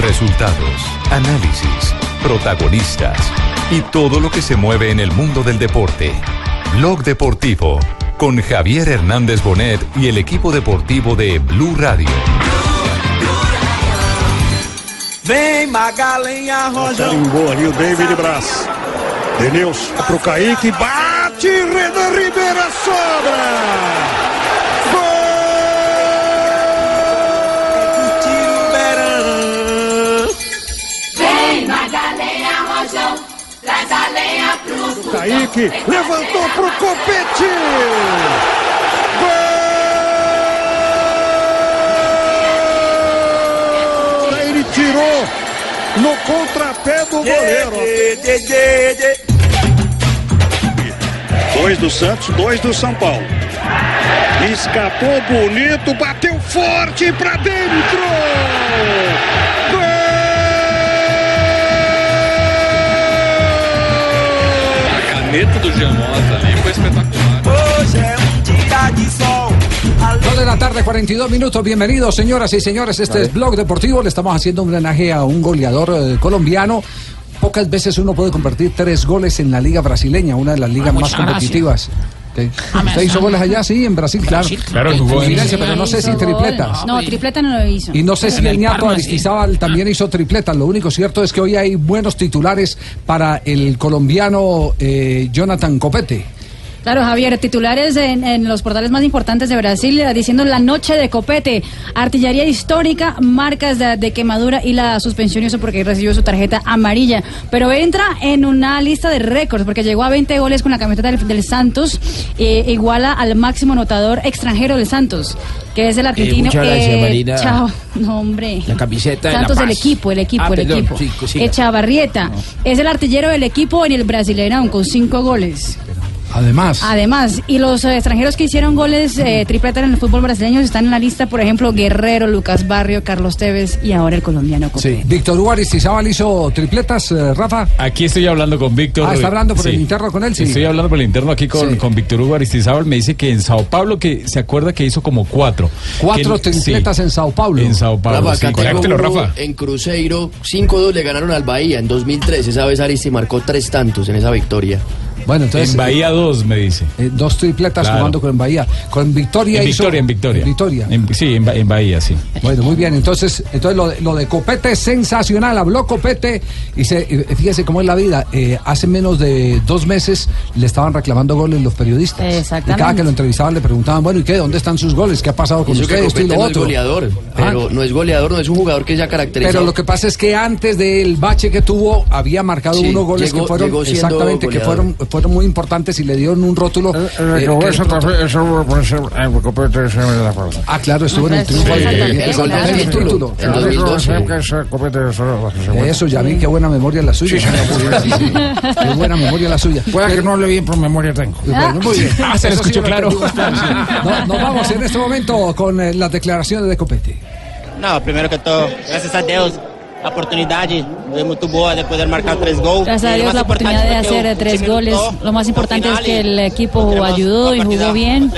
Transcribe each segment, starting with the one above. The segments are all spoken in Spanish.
Resultados, análisis, protagonistas y todo lo que se mueve en el mundo del deporte. Blog Deportivo con Javier Hernández Bonet y el equipo deportivo de Blue Radio. Vem. Carimbou ali o David Braz. Denilson pro Kaique. Bate Renan Ribeira sobra. Traz a lenha pro Kaique levantou pro Copete. Gol! Ele tirou no contrapé do goleiro. Dois do Santos, dois do São Paulo. Escapou bonito, bateu forte pra dentro. A caneta do Giamota ali foi espetacular. Hoje é um dia de sol. Dos de la tarde, 42 minutos. Bienvenidos, señoras y señores. Este es Blog Deportivo. Le estamos haciendo un homenaje a un goleador eh, colombiano. Pocas veces uno puede convertir tres goles en la Liga Brasileña, una de las ligas más muchas gracias. ¿Qué? ¿Usted hizo goles allá? Sí, en Brasil, claro. Claro, En jugó en- Fluminense, pero no sé si tripletas. No, tripleta no lo hizo. Y no sé si el ñato. Aristizábal también hizo tripletas. Lo único cierto es que hoy hay buenos titulares para el colombiano eh, Jonathan Copete. Claro, Javier, titulares en, en los portales más importantes de Brasil eh, diciendo la noche de copete, artillería histórica, marcas de, de quemadura y la suspensión y eso porque recibió su tarjeta amarilla. Pero entra en una lista de récords porque llegó a 20 goles con la camiseta del, del Santos, eh, iguala al máximo anotador extranjero del Santos, que es el argentino. gracias, Marina. Chao, no hombre. La camiseta de La Santos, el Paz. equipo, el equipo, Ah, el perdón, equipo. sí. Echavarrieta es el artillero del equipo en el Brasileirão con cinco goles. Además, Además, y los eh, extranjeros que hicieron goles eh, tripletas en el fútbol brasileño están en la lista, por ejemplo, Guerrero, Lucas Barrio, Carlos Tevez y ahora el colombiano sí. Víctor Hugo Aristizábal hizo tripletas, eh, Rafa. Aquí estoy hablando con Víctor. Ah, está hablando por Sí. el interno con él, sí. Estoy hablando por el interno aquí con, Sí. con Víctor Hugo Aristizábal. Me dice que en Sao Paulo, que se acuerda que hizo como cuatro. Cuatro Que- tripletas sí, en Sao Paulo. En Sao Paulo, Rafa, sí. Rafa. en Cruzeiro, 5-2 le ganaron al Bahía en 2003. Esa vez Aristi marcó tres tantos en esa victoria. Bueno, entonces. En Bahía 2, me dice. eh, dos tripletas Claro. jugando con Bahía. Con Victoria En hizo- Victoria, en Victoria. En Victoria. En- sí, en, Ba- en Bahía, sí. Bueno, muy bien. Entonces, entonces lo, de, lo de Copete es sensacional. Habló Copete y se, fíjese cómo es la vida. Eh, hace menos de dos meses le estaban reclamando goles los periodistas. Exactamente. Y cada que lo entrevistaban le preguntaban, bueno, ¿y qué? ¿Dónde están sus goles? ¿Qué ha pasado con Eso que usted? Esto y lo no es otro. goleador, pero Ah. no es goleador, no es un jugador que ya caracteriza. Pero lo que pasa es que antes del bache que tuvo, había marcado Sí, unos goles llegó- que fueron exactamente que fueron, fueron muy importantes y le dieron un rótulo. eh, que de pronto- Ah, claro, estuvo en el triunfo del título. En 2012. Eso, ya vi qué buena memoria la suya. Sí, sí. Qué buena memoria la suya. Puede que no hable bien, pero memoria tengo. Bueno, muy bien. Ah, se le Eso sí escuchó lo claro. No, nos vamos en este momento con eh, las declaraciones de Copete. Não, primeiro que tô, graças a Deus, a oportunidade foi muito boa depois de marcar três gols. Gracias a Dios la oportunidad de hacer tres goles. Lo más importante es que el equipo ayudó y jugó bien.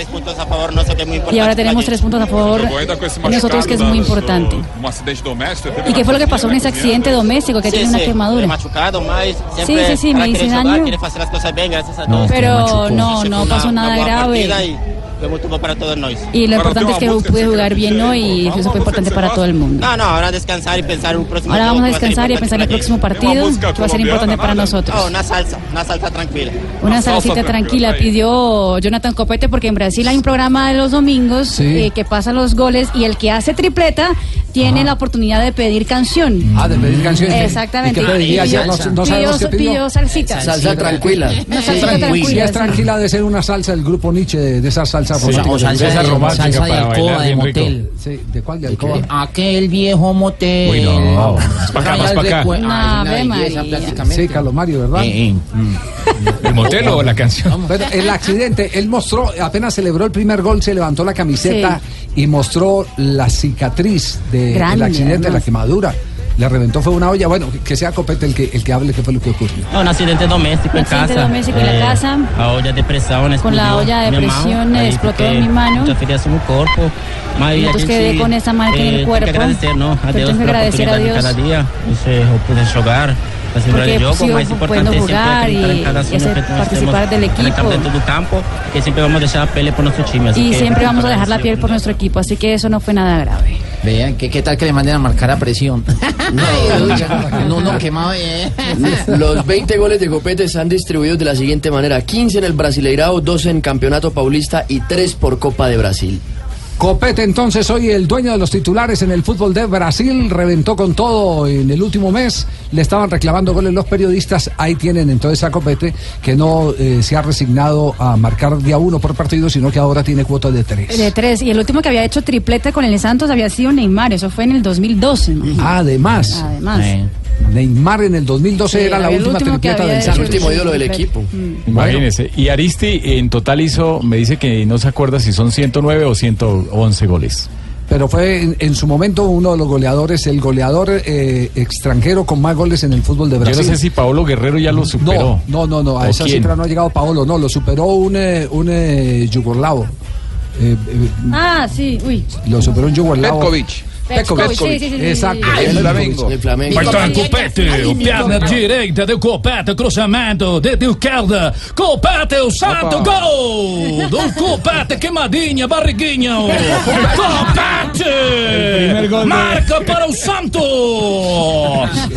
Y ahora tenemos tres puntos a favor nosotros, que es muy importante. ¿Y qué fue lo que pasó en ese accidente doméstico que Sí, tiene una sí, quemadura? Sí, sí, sí, me hice daño. Pero no, no pasó na- nada grave. E muito bom para todos nós. Y lo importante es que pude jugar bien hoy y eso fue importante para todo el mundo. Não, não, ahora descansar e pensar no próximo Ahora jogo, vamos a descansar y a pensar en el próximo partido, que va a ser importante para Oh, nosotros. na salsa, na salsa tranquila. Una salsa salsita tranquila, pidió Jonathan Copete porque en Brasil hay un programa de los domingos Sí. eh, que pasa los goles y el que hace tripleta tiene la oportunidad de pedir canción. Ah, de pedir canciones. Exactamente. ¿Y qué pediría ayer? No, no sabemos qué pidió. pidió salsita. Salsa tranquila. Una salsita Si tranquila. es sí. tranquila de ser una salsa del grupo Nietzsche, de, de esa salsa romántica. O salsa de, romántica salsa de para alcoba bailar de motel. Sí, ¿De cuál? ¿De alcoba? Aquel viejo motel. Uy, no. Más pa' acá, más pa' acá. Ave belleza María. prácticamente. Sí, Carlos Mario, ¿verdad? Eh, eh. ¿El motel o la canción? Pero el accidente, él mostró, apenas celebró el primer gol, se levantó la camiseta y mostró la cicatriz de- del Grande, accidente, la además. quemadura. Le reventó fue una olla. Bueno, que sea Copete el que, el que hable qué fue lo que ocurrió. No, un accidente doméstico en Accidente casa. doméstico en la casa. La olla de presión Con la olla de presión, explotó en mi mano. Feridas en mi cuerpo. Entonces quedé con esa marca en el eh, Tem cuerpo. que agradecer, ¿no? A Deus tengo que agradecer a Dios. cada día. Eu pude jogar. Participar Porque del juego, sigo mas importante es siempre jugar y- cada y hacer- que participar del equipo. del campo, que siempre vamos a dejar la pelea por nuestro time. así Y que- siempre vamos a dejar la piel por nuestro equipo, así que eso no fue nada grave. Vean, ¿qué, ¿qué tal que le manden a marcar a presión? no, no, quemado. eh. Los 20 goles de Copete están distribuidos de la siguiente manera: 15 en el Brasileirao, 12 en Campeonato Paulista y 3 por Copa de Brasil. Copete entonces hoy el dueño de los titulares en el fútbol de Brasil reventó con todo en el último mes le estaban reclamando goles los periodistas ahí tienen entonces a Copete que no eh, se ha resignado a marcar día uno por partido sino que ahora tiene cuota de tres De tres. Y el último que había hecho triplete con el Santos había sido Neymar. Eso fue en el 2012. ¿no? además Además. Neymar en el 2012 Sí, era la última tripleta del Santos el último ídolo del equipo. Imagínese. Y Aristi en total hizo, me dice que no se acuerda si son 109 o 111 goles. pero fue en, en su momento uno de los goleadores el goleador eh, extranjero con más goles en el fútbol de Yo Brasil no sé si Paolo Guerrero ya lo superó. No, no, no, no, a ¿O esa quién? cifra no ha llegado Paolo, no, lo superó un, eh, un eh, yugoslavo. Eh, eh, Ah, sí, uy. lo superó un yugoslavo. Petkovic. Petkovic, sí, sí, sí, sí, Exacto. sí. El Flamengo. El Flamengo. Vai estar Copete, o perna direita do Copete, cruzamento de esquerda. Copete, o santo gol! Do Copete, queimadinha, barriguinha. primer Copete! gol de- Marca para o Santo!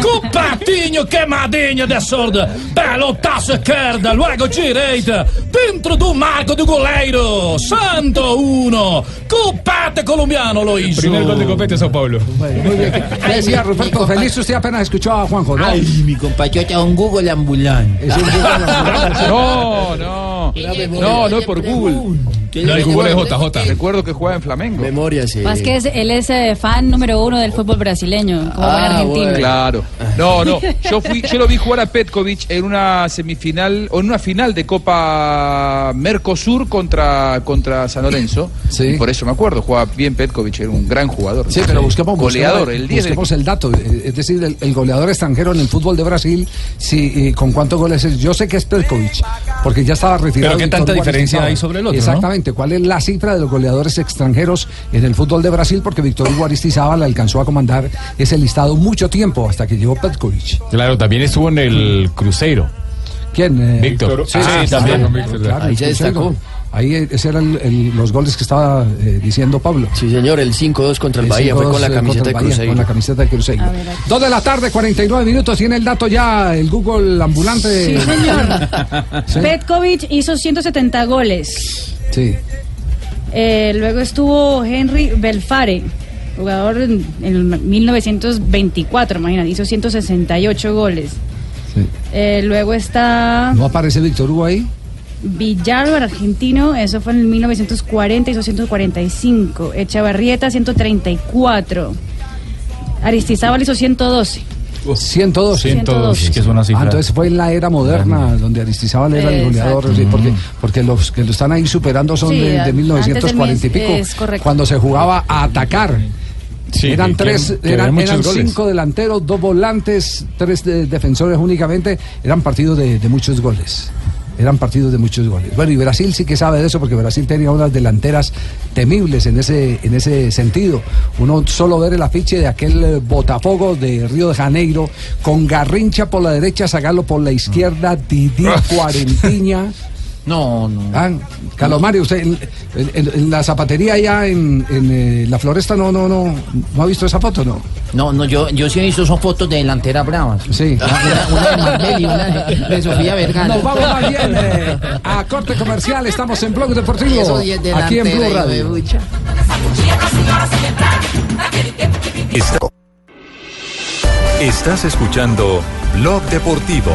Copetinho, queimadinha de sorda. Belo taço esquerda, luego direita. Dentro do marco do goleiro. Santo 1. Copete colombiano lo hizo. Primer gol de Copete, Sao Paulo. Muy bien. ¿Qué decía Ruperto Feliz? Usted apenas escuchó a Juanjo, ¿no? Ay, mi compatriota, un Google ambulante. Es un Google No, no. No, no es por Google. No, el Google es JJ. Recuerdo que jugaba en Flamengo. Memoria, sí. Más que es- él es eh, fan número uno del fútbol brasileño, como buen Ah, argentino. bueno. Claro. No, no. Yo fui, yo lo vi jugar a Petkovic en una semifinal o en una final de Copa Mercosur contra, contra San Lorenzo. Sí. Y por eso me acuerdo, jugaba bien Petkovic, era un gran jugador. Sí, pero busquemos, goleador, el 10 del busquemos el dato, eh, es decir, el, el goleador extranjero en el fútbol de Brasil, sí, y con cuántos goles es. Yo sé que es Petkovic, porque ya estaba retirado. Pero ¿qué tanta diferencia hay sobre el otro, no? ¿Cuál es la cifra de los goleadores extranjeros en el fútbol de Brasil? Porque Víctor Hugo Aristizábal alcanzó a comandar ese listado mucho tiempo hasta que llegó Petkovic. Claro, también estuvo en el Cruzeiro. ¿Quién? Eh, Víctor. Sí, Ah, sí, también. claro, Víctor, claro, Ahí se destacó. Ahí ese eran el- los goles que estaba eh, diciendo Pablo. Sí, señor, el 5-2 contra el El Bahía fue 5-2, con la eh, camiseta de Cruzeiro. Con la camiseta de Cruzeiro. A ver, aquí. Dos de la tarde, 49 minutos. Tiene el dato ya el Google ambulante. Sí, señor. Sí. Petkovic hizo 170 goles. Sí. Eh, luego estuvo Henry Belfare, jugador en, en 1924, imagínate, hizo 168 goles. sí. Eh, luego está ¿No aparece Víctor Hugo ahí? Villalba, argentino, eso fue en 1940, hizo 145. Echavarrieta, 134. Aristizábal hizo 112. 102. 102. que es una Ah, cifra. entonces fue en la era moderna donde Aristizábal era el goleador, sí, porque, porque los que lo están ahí superando son Sí, de, de antes del 1940 y pico, es correcto. cuando se jugaba a atacar. Sí, eran tres, que- que eran, eran goles. cinco delanteros, dos volantes, tres de- defensores únicamente. Eran partidos de, de muchos goles. Eran partidos de muchos goles. Bueno, y Brasil sí que sabe de eso porque Brasil tenía unas delanteras temibles en ese, en ese sentido. Uno solo ver el afiche de aquel eh, Botafogo de Río de Janeiro con Garrincha por la derecha, Zagallo por la izquierda, Didi, Cuarentiña. No, no. Ah, Calomario, usted en, en- en la zapatería allá en, en, eh, la floresta no, no, no, no ha visto esa foto, ¿no? No, no, yo, yo sí he visto son fotos de delanteras bravas. Sí. Una, una de Marbella y una de, de Sofía Vergara. Nos vamos más bien eh, a corte comercial. Estamos en Blog Deportivo. Eso sí es Aquí en delantera, Blue Radio. Está- Estás escuchando Blog Deportivo.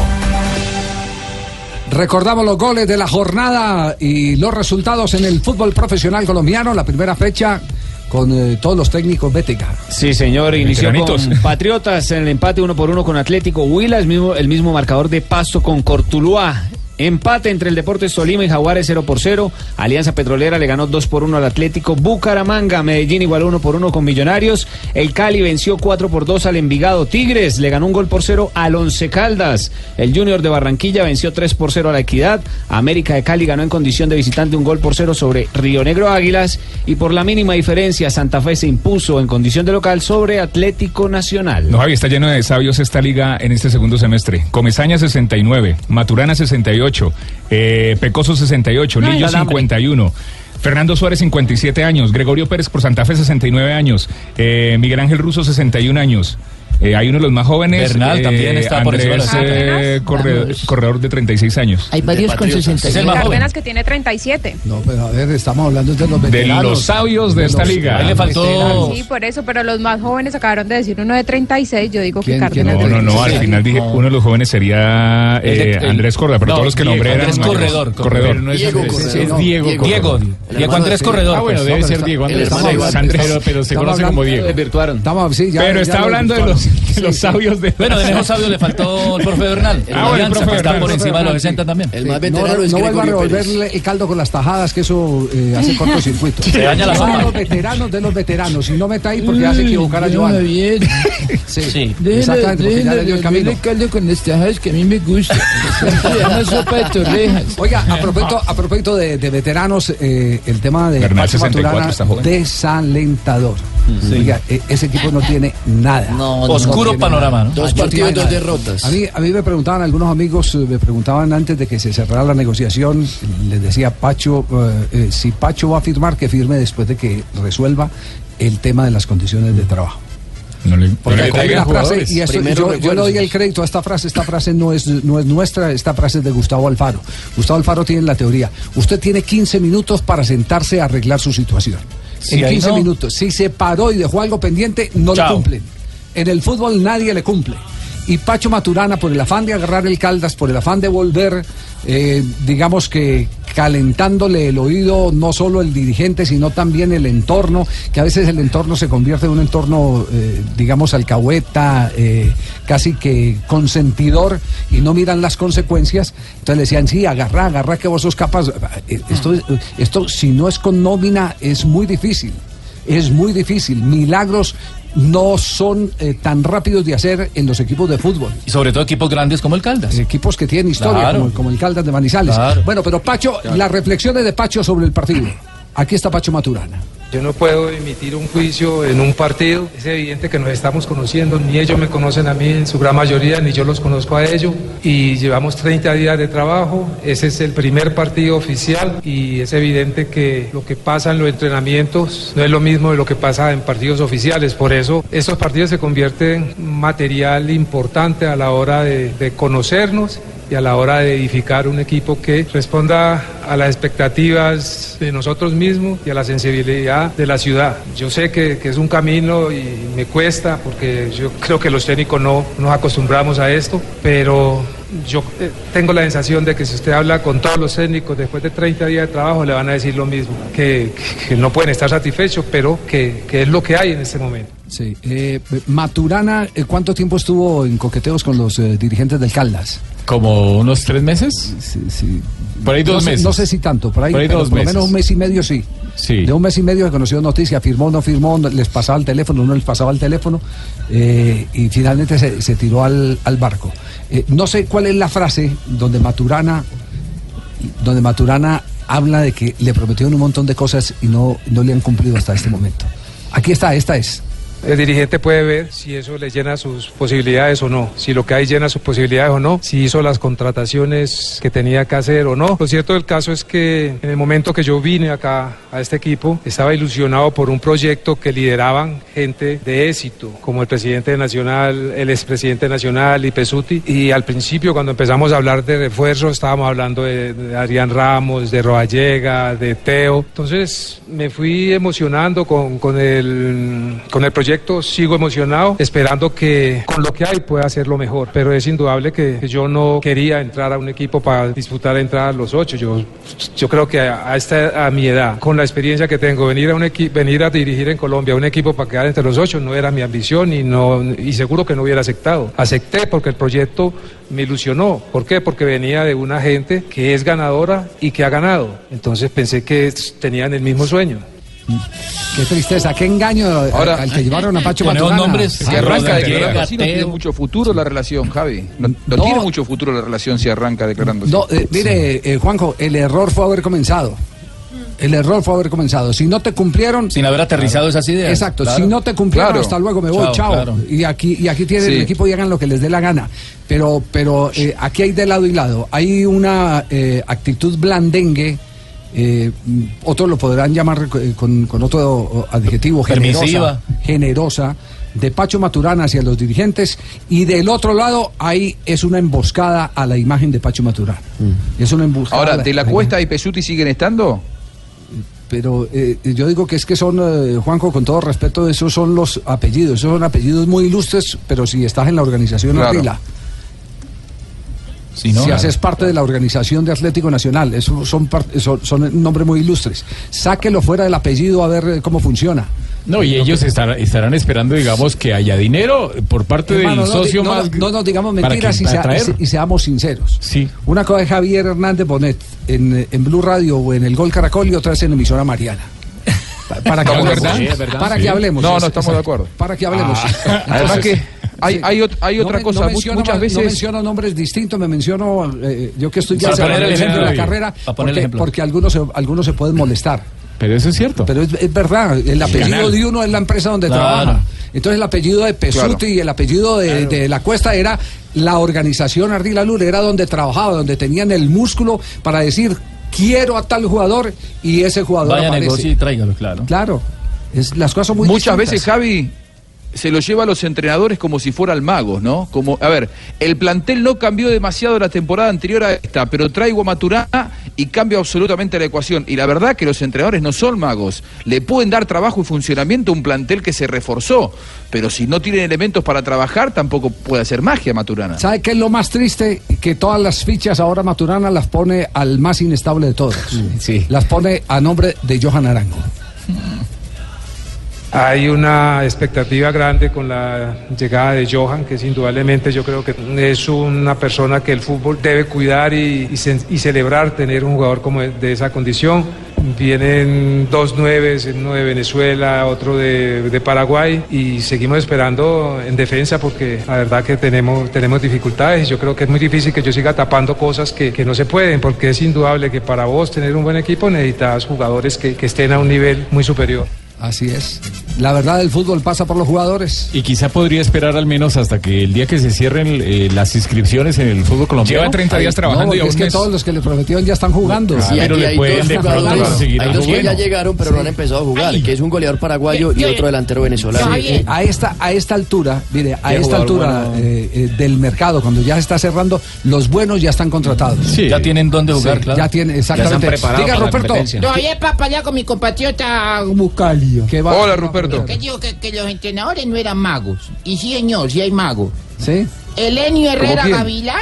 Recordamos los goles de la jornada y los resultados en el fútbol profesional colombiano. La primera fecha con eh, todos los técnicos BTK. Sí, señor, inició con Patriotas en el empate uno por uno con Atlético Huila, el mismo, el mismo marcador de Pasto con Cortuluá. Empate entre el Deportes Tolima y Jaguares 0 por 0. Alianza Petrolera le ganó 2 por 1 al Atlético. Bucaramanga, Medellín igual 1 por 1 con Millonarios. El Cali venció 4 por 2 al Envigado. Tigres le ganó un gol por 0 al Once Caldas. El Junior de Barranquilla venció 3 por 0 a la Equidad. América de Cali ganó en condición de visitante un gol por 0 sobre Río Negro Águilas. Y por la mínima diferencia, Santa Fe se impuso en condición de local sobre Atlético Nacional. No, Javi, está lleno de sabios esta liga en este segundo semestre. Comezaña 69, Maturana 68, eh, Pecoso 68, Ay, Lillo el hambre. 51. Fernando Suárez, 57 años. Gregorio Pérez por Santa Fe, 69 años. Eh, Miguel Ángel Russo, 61 años. Eh, hay uno de los más jóvenes. Bernal también está por Andrés, encima de los eh, corredor, corredor de 36 años. Hay varios con 60 Cárdenas que tiene 37. No, pero a ver, estamos hablando de los De veteranos. los sabios de esta los liga. Ahí le faltó-. Sí, por eso, pero los más jóvenes acabaron de decir uno de 36, yo digo que ¿Quién- quién Cárdenas. No, no, no, al final dije, uno de los jóvenes sería de- eh, Andrés Córdoba, pero no, todos los que nombré eran Andrés. Corredor, Corredor. No es Diego es Diego, Diego Andrés Corredor. Ah, bueno, pues. debe ser Diego. Andrés. de pero se conoce como Diego. Pero está hablando de los, de los Sí, sí. sabios de. Bueno, de mejor sabio le faltó el profe Bernal. El Ah, bueno, el profe que está Bernal. por encima de los 60 también. El más no, veterano no es vuelva a revolverle el caldo con las tajadas, que eso eh, hace cortocircuito. Se daña la Son sopa. de los veteranos de los veteranos. Y no meta ahí porque hace equivocar a Joan. Sí, Sí. exactamente, porque ya le dio el camino. caldo con las tajadas que a mí me gusta. Llama sopa de torrejas. Oiga, a propósito, a propósito de, de veteranos, eh, el tema de Bernal, Pacho 64, Maturana, está Oiga, e- ese equipo no tiene nada. No, Oscuro tiene panorama, nada. ¿no? Dos No partidos, dos derrotas. A mí, a mí me preguntaban algunos amigos, eh, me preguntaban antes de que se cerrara la negociación, les decía Pacho, eh, eh, si Pacho va a firmar, que firme después de que resuelva el tema de las condiciones de trabajo. No le, Porque le hay traigan una frase, jugadores. y esto- Primero yo, yo le doy el crédito a esta frase, esta frase no es, no es nuestra, esta frase es de Gustavo Alfaro. Gustavo Alfaro tiene la teoría, usted tiene 15 minutos para sentarse a arreglar su situación. En ahí 15 no. minutos, si se paró y dejó algo pendiente, no Chao. le cumplen. En el fútbol nadie le cumple. Y Pacho Maturana, por el afán de agarrar el Caldas, por el afán de volver, eh, digamos que calentándole el oído no solo el dirigente, sino también el entorno, que a veces el entorno se convierte en un entorno, eh, digamos, alcahueta, eh, casi que consentidor, y no miran las consecuencias. Entonces le decían, sí, agarra, agarra que vos sos capaz. Eh, Esto, esto si no es con nómina, es muy difícil es muy difícil. Milagros no son eh, tan rápidos de hacer en los equipos de fútbol. Y sobre todo equipos grandes como el Caldas. Equipos que tienen historia, Claro. como, como el Caldas de Manizales. Claro. Bueno, pero Pacho, las reflexiones de Pacho sobre el partido. Aquí está Pacho Maturana. Yo no puedo emitir un juicio en un partido. Es evidente que nos estamos conociendo, ni ellos me conocen a mí en su gran mayoría, ni yo los conozco a ellos. Y llevamos 30 días de trabajo. Ese es el primer partido oficial y es evidente que lo que pasa en los entrenamientos no es lo mismo de lo que pasa en partidos oficiales. Por eso estos partidos se convierten en material importante a la hora de, de conocernos y a la hora de edificar un equipo que responda a las expectativas de nosotros mismos y a la sensibilidad de la ciudad. Yo sé que, que es un camino y me cuesta porque yo creo que los técnicos no nos acostumbramos a esto, pero yo eh, tengo la sensación de que si usted habla con todos los técnicos después de 30 días de trabajo le van a decir lo mismo, que, no pueden estar satisfechos, pero que, que es lo que hay en este momento. Sí. eh, Maturana, eh, ¿cuánto tiempo estuvo en coqueteos con los eh, dirigentes del Caldas? ¿Como unos tres meses? Sí, sí. Por ahí dos no sé, meses. No sé si tanto, por ahí, Por ahí pero dos por lo meses. menos un mes y medio sí. Sí. De un mes y medio se conoció noticia, firmó, no firmó, les pasaba el teléfono, no les pasaba el teléfono, eh, y finalmente se, se tiró al, al barco. Eh, no sé cuál es la frase donde Maturana, donde Maturana habla de que le prometieron un montón de cosas y no, no le han cumplido hasta este momento. Aquí está, esta es. El dirigente puede ver si eso le llena sus posibilidades o no, si lo que hay llena sus posibilidades o no, si hizo las contrataciones que tenía que hacer o no. Lo cierto del caso es que en el momento que yo vine acá a este equipo, estaba ilusionado por un proyecto que lideraban gente de éxito, como el presidente nacional, el expresidente nacional y Pesuti. Y al principio, cuando empezamos a hablar de refuerzo, estábamos hablando de, de Adrián Ramos, de Roallega, de Teo. Entonces me fui emocionando con, con el, con el proyecto proyecto, sigo emocionado, esperando que con lo que hay pueda hacerlo mejor. Pero es indudable que yo no quería entrar a un equipo para disputar entrar a los ocho. Yo, yo creo que a, a esta, a mi edad, con la experiencia que tengo, venir a, un venir a dirigir en Colombia un equipo para quedar entre los ocho no era mi ambición y, no, y seguro que no hubiera aceptado. Acepté porque el proyecto me ilusionó. ¿Por qué? Porque venía de una gente que es ganadora y que ha ganado. Entonces pensé que tenían el mismo sueño. Qué tristeza, qué engaño Ahora, al que llevaron a Pacho Maturana. nombres, si arranca declarando así, no tiene mucho futuro la relación, Javi. No, no No. tiene mucho futuro la relación si arranca declarando así. No, eh, mire, eh, Juanjo, el error fue haber comenzado. El error fue haber comenzado. Si no te cumplieron. Sin haber aterrizado esas ideas. Exacto. Claro. Si no te cumplieron, Claro. hasta luego, me voy, Chao, chao. claro. Y aquí y aquí tienen Sí. el equipo y hagan lo que les dé la gana. Pero pero eh, aquí hay de lado y lado. Hay una eh, actitud blandengue. Eh, mm, otros lo podrán llamar eh, con, con otro adjetivo generosa, Permisiva. generosa de Pacho Maturana hacia los dirigentes y del otro lado ahí es una emboscada a la imagen de Pacho Maturana. Es una emboscada. Ahora, ¿De la Cuesta y Pesuti siguen estando? pero eh, yo digo que es que son, eh, Juanjo, con todo respeto, esos son los apellidos, esos son apellidos muy ilustres, pero si estás en la organización Claro. Ardila, Si no, si claro, haces parte de la organización de Atlético Nacional, esos son, son, son nombres muy ilustres. Sáquelo fuera del apellido a ver eh, cómo funciona. No, y ellos estar- estarán esperando, digamos, que haya dinero por parte Hermano, del no, socio no, más. no nos digamos mentiras y, sea- y se- y seamos sinceros. Sí. Una cosa es Javier Hernández Bonet en, en Blue Radio o en el Gol Caracol y otra es en emisora Mariana. Pa- Para que ¿Estamos de hablemos. verdad. Para Sí. que hablemos. No, no, Es- estamos de acuerdo. Para que hablemos. Ah. Además que hay- hay hay No otra me- cosa, No menciono, muchas no veces- menciono nombres distintos, me menciono. eh, yo que estoy ya Para poner cerrando el centro de la ejemplo. carrera. Para poner el Porque, ejemplo. porque algunos, se- algunos se pueden molestar. Pero eso es cierto. Pero es, es verdad, el apellido canal. de uno es la empresa donde Claro. trabaja. Entonces el apellido de Pesuti Claro. y el apellido de, de La Cuesta era la organización Ardila Lula, era donde trabajaba, donde tenían el músculo para decir quiero a tal jugador y ese jugador Vaya aparece. negocio y tráigalo, claro. Claro, es, las cosas son muy Muchas distintas. veces, Javi, se lo lleva a los entrenadores como si fueran magos, ¿no? Como, a ver, el plantel no cambió demasiado la temporada anterior a esta, pero traigo a Maturana y cambio absolutamente la ecuación. Y la verdad que los entrenadores no son magos. Le pueden dar trabajo y funcionamiento a un plantel que se reforzó, pero si no tienen elementos para trabajar, tampoco puede hacer magia Maturana. ¿Sabe qué es lo más triste? Que todas las fichas ahora Maturana las pone al más inestable de todos. Las pone a nombre de Johan Arango. Hay una expectativa grande con la llegada de Johan, que es indudablemente yo creo que es una persona que el fútbol debe cuidar y, y ce- y celebrar tener un jugador como de, esa condición. Vienen dos nueves, uno de Venezuela, otro de, Paraguay y seguimos esperando en defensa porque la verdad que tenemos, tenemos dificultades y yo creo que es muy difícil que yo siga tapando cosas que, no se pueden porque es indudable que para vos tener un buen equipo necesitas jugadores que estén a un nivel muy superior. Así es. La verdad del fútbol pasa por los jugadores. Y quizá podría esperar al menos hasta que el día que se cierren eh, las inscripciones en el fútbol colombiano. Lleva 30 días No, trabajando y porque a es que mes. todos los que le prometieron ya están jugando. Sí, pero le hay pueden dos de pronto jugadores, conseguir hay dos que ya llegaron pero no han empezado a jugar, que es un goleador paraguayo y otro delantero venezolano. Sí, eh, a esta a esta altura, mire, a esta altura bueno. eh, del mercado, cuando ya se está cerrando, los buenos ya están contratados. Ya tienen dónde jugar, Sí, claro. Ya tienen, exactamente. Diga, Ruperto. Todavía para allá con mi compatriota Bucalia. ¿Qué va? Hola, Ruperto. Que digo que, que los entrenadores no eran magos. Y sí, señor, sí hay magos. ¿Sí? Elenio Herrera? Gavilán,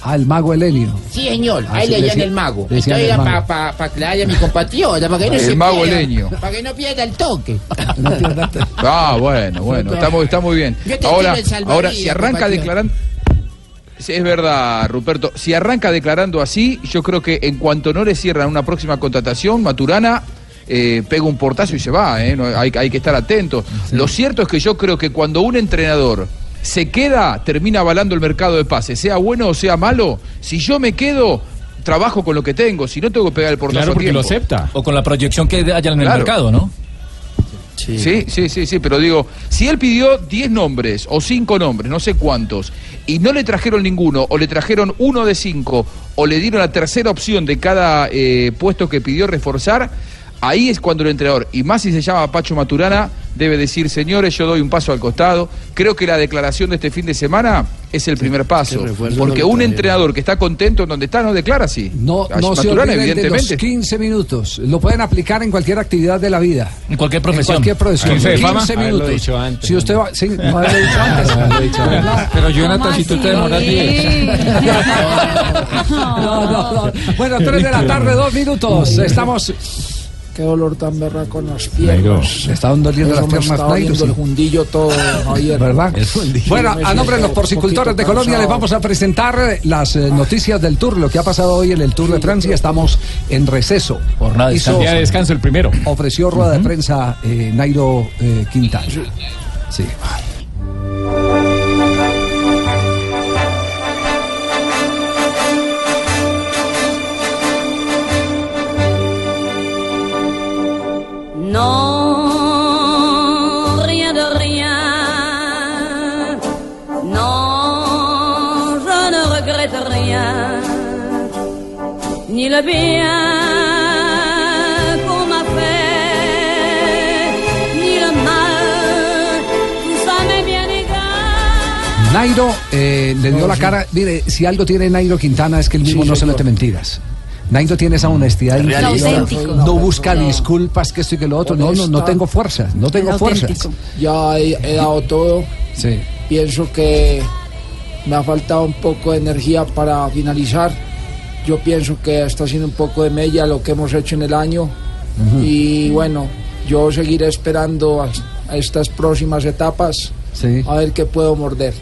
Ah, el mago Elenio. sí, señor. Ah, Ahí sí, le decían decía- el mago. Esto era para que le haya mi compatriota, para que no El se mago pierda, Elenio. Para que no pierda el toque. Ah, bueno, bueno, está muy, está muy bien. Yo te Ahora, ahora si arranca declarando... Sí, es verdad, Ruperto. Si arranca declarando así, yo creo que en cuanto no le cierran una próxima contratación, Maturana eh, pega un portazo y se va. ¿eh? No, hay, hay que estar atentos. Lo cierto es que yo creo que cuando un entrenador se queda, termina avalando el mercado de pases, sea bueno o sea malo. Si yo me quedo, trabajo con lo que tengo. Si no, tengo que pegar el portazo. Claro, a porque lo acepta. O con la proyección que haya en el Claro. mercado, ¿no? Sí. sí, sí, sí, pero digo, si él pidió 10 nombres o 5 nombres, no sé cuántos, y no le trajeron ninguno, o le trajeron uno de 5, o le dieron la tercera opción de cada eh, puesto que pidió reforzar, ahí es cuando el entrenador, y más si se llama Pacho Maturana, debe decir, señores, yo doy un paso al costado. Creo que la declaración de este fin de semana es el primer paso. Porque un entrenador que está contento en donde está no declara así. No, no se Maturana, olviden de los evidentemente. 15 minutos. Lo pueden aplicar en cualquier actividad de la vida. En cualquier profesión. En cualquier profesión. 15 de fama. 15 Haberlo minutos. dicho antes, si usted va, sí, no haberlo dicho antes. Haberlo dicho antes. Pero, Jonathan, si tú te demoras No, no, no. Bueno, 3 de la tarde, dos minutos. Estamos. Qué dolor tan berraco en las piernas. Le estaban doliendo Eso las me piernas, está Nairo, doliendo sí. el fundillo todo, Javier. ¿Verdad? Bueno, Me a nombre de los porcicultores de Colombia les vamos a presentar las eh, noticias del Tour, lo que ha pasado hoy en el Tour de Francia. Estamos en receso. Jornada de descanso. Día de descanso, el primero. Ofreció rueda de prensa eh, Nairo eh, Quintana. Sí. Non, rien de rien. Non, je ne regrette rien. Ni le bien qu'on m'a fait, ni le mal. Tout ça m'est bien égal. Nairo eh, le dio la cara. Mire, si algo tiene Nairo Quintana es que él mismo Sí, no se señor. mete mentiras. Tiene esa honestidad. No busca disculpas que esto y que lo otro. No, no, no tengo fuerzas. No tengo fuerzas. Ya he, he dado todo. Sí. Pienso que me ha faltado un poco de energía para finalizar. Yo pienso que está haciendo un poco de mella lo que hemos hecho en el año. Y bueno, yo seguiré esperando a, a estas próximas etapas Sí. a ver qué puedo morder.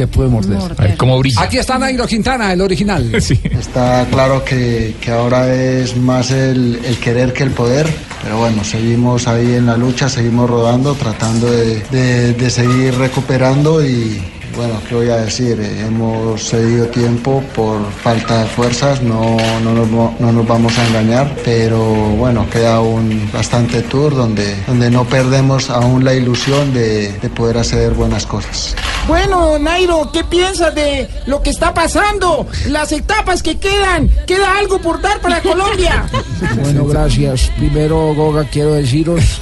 Que puede morder. Cómo brilla. Aquí está Nairo Quintana, el original. Está claro que, que ahora es más el, el querer que el poder, pero bueno, seguimos ahí en la lucha, seguimos rodando, tratando de, de- de seguir recuperando y bueno, ¿qué voy a decir? Eh, hemos cedido tiempo por falta de fuerzas, no, no, nos, mo- no nos vamos a engañar, pero bueno, queda un bastante tour donde, donde no perdemos aún la ilusión de, de poder hacer buenas cosas. Bueno, Nairo, ¿qué piensas de lo que está pasando? Las etapas que quedan. ¿Queda algo por dar para Colombia? Bueno, gracias. Primero, Goga, quiero deciros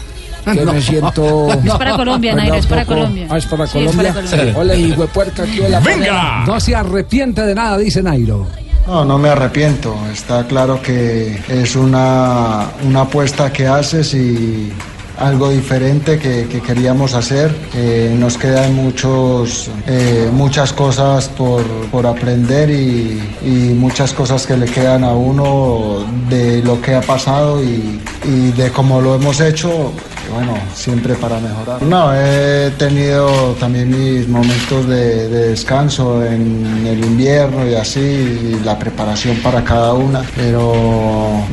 que No. me siento... Es para Colombia. Nairo, es para Colombia. Ah, es para Sí, es Colombia. para Colombia. Hola, hijo de puerca, aquí la panela. No se arrepiente de nada, dice Nairo. No, no me arrepiento. Está claro que es una, una apuesta que haces y algo diferente que, que queríamos hacer. Eh, nos quedan muchos, eh, muchas cosas por, por aprender y, y muchas cosas que le quedan a uno de lo que ha pasado y, y de cómo lo hemos hecho. Bueno, siempre para mejorar. No, he tenido también mis momentos de, de descanso en el invierno y así, la preparación para cada una, pero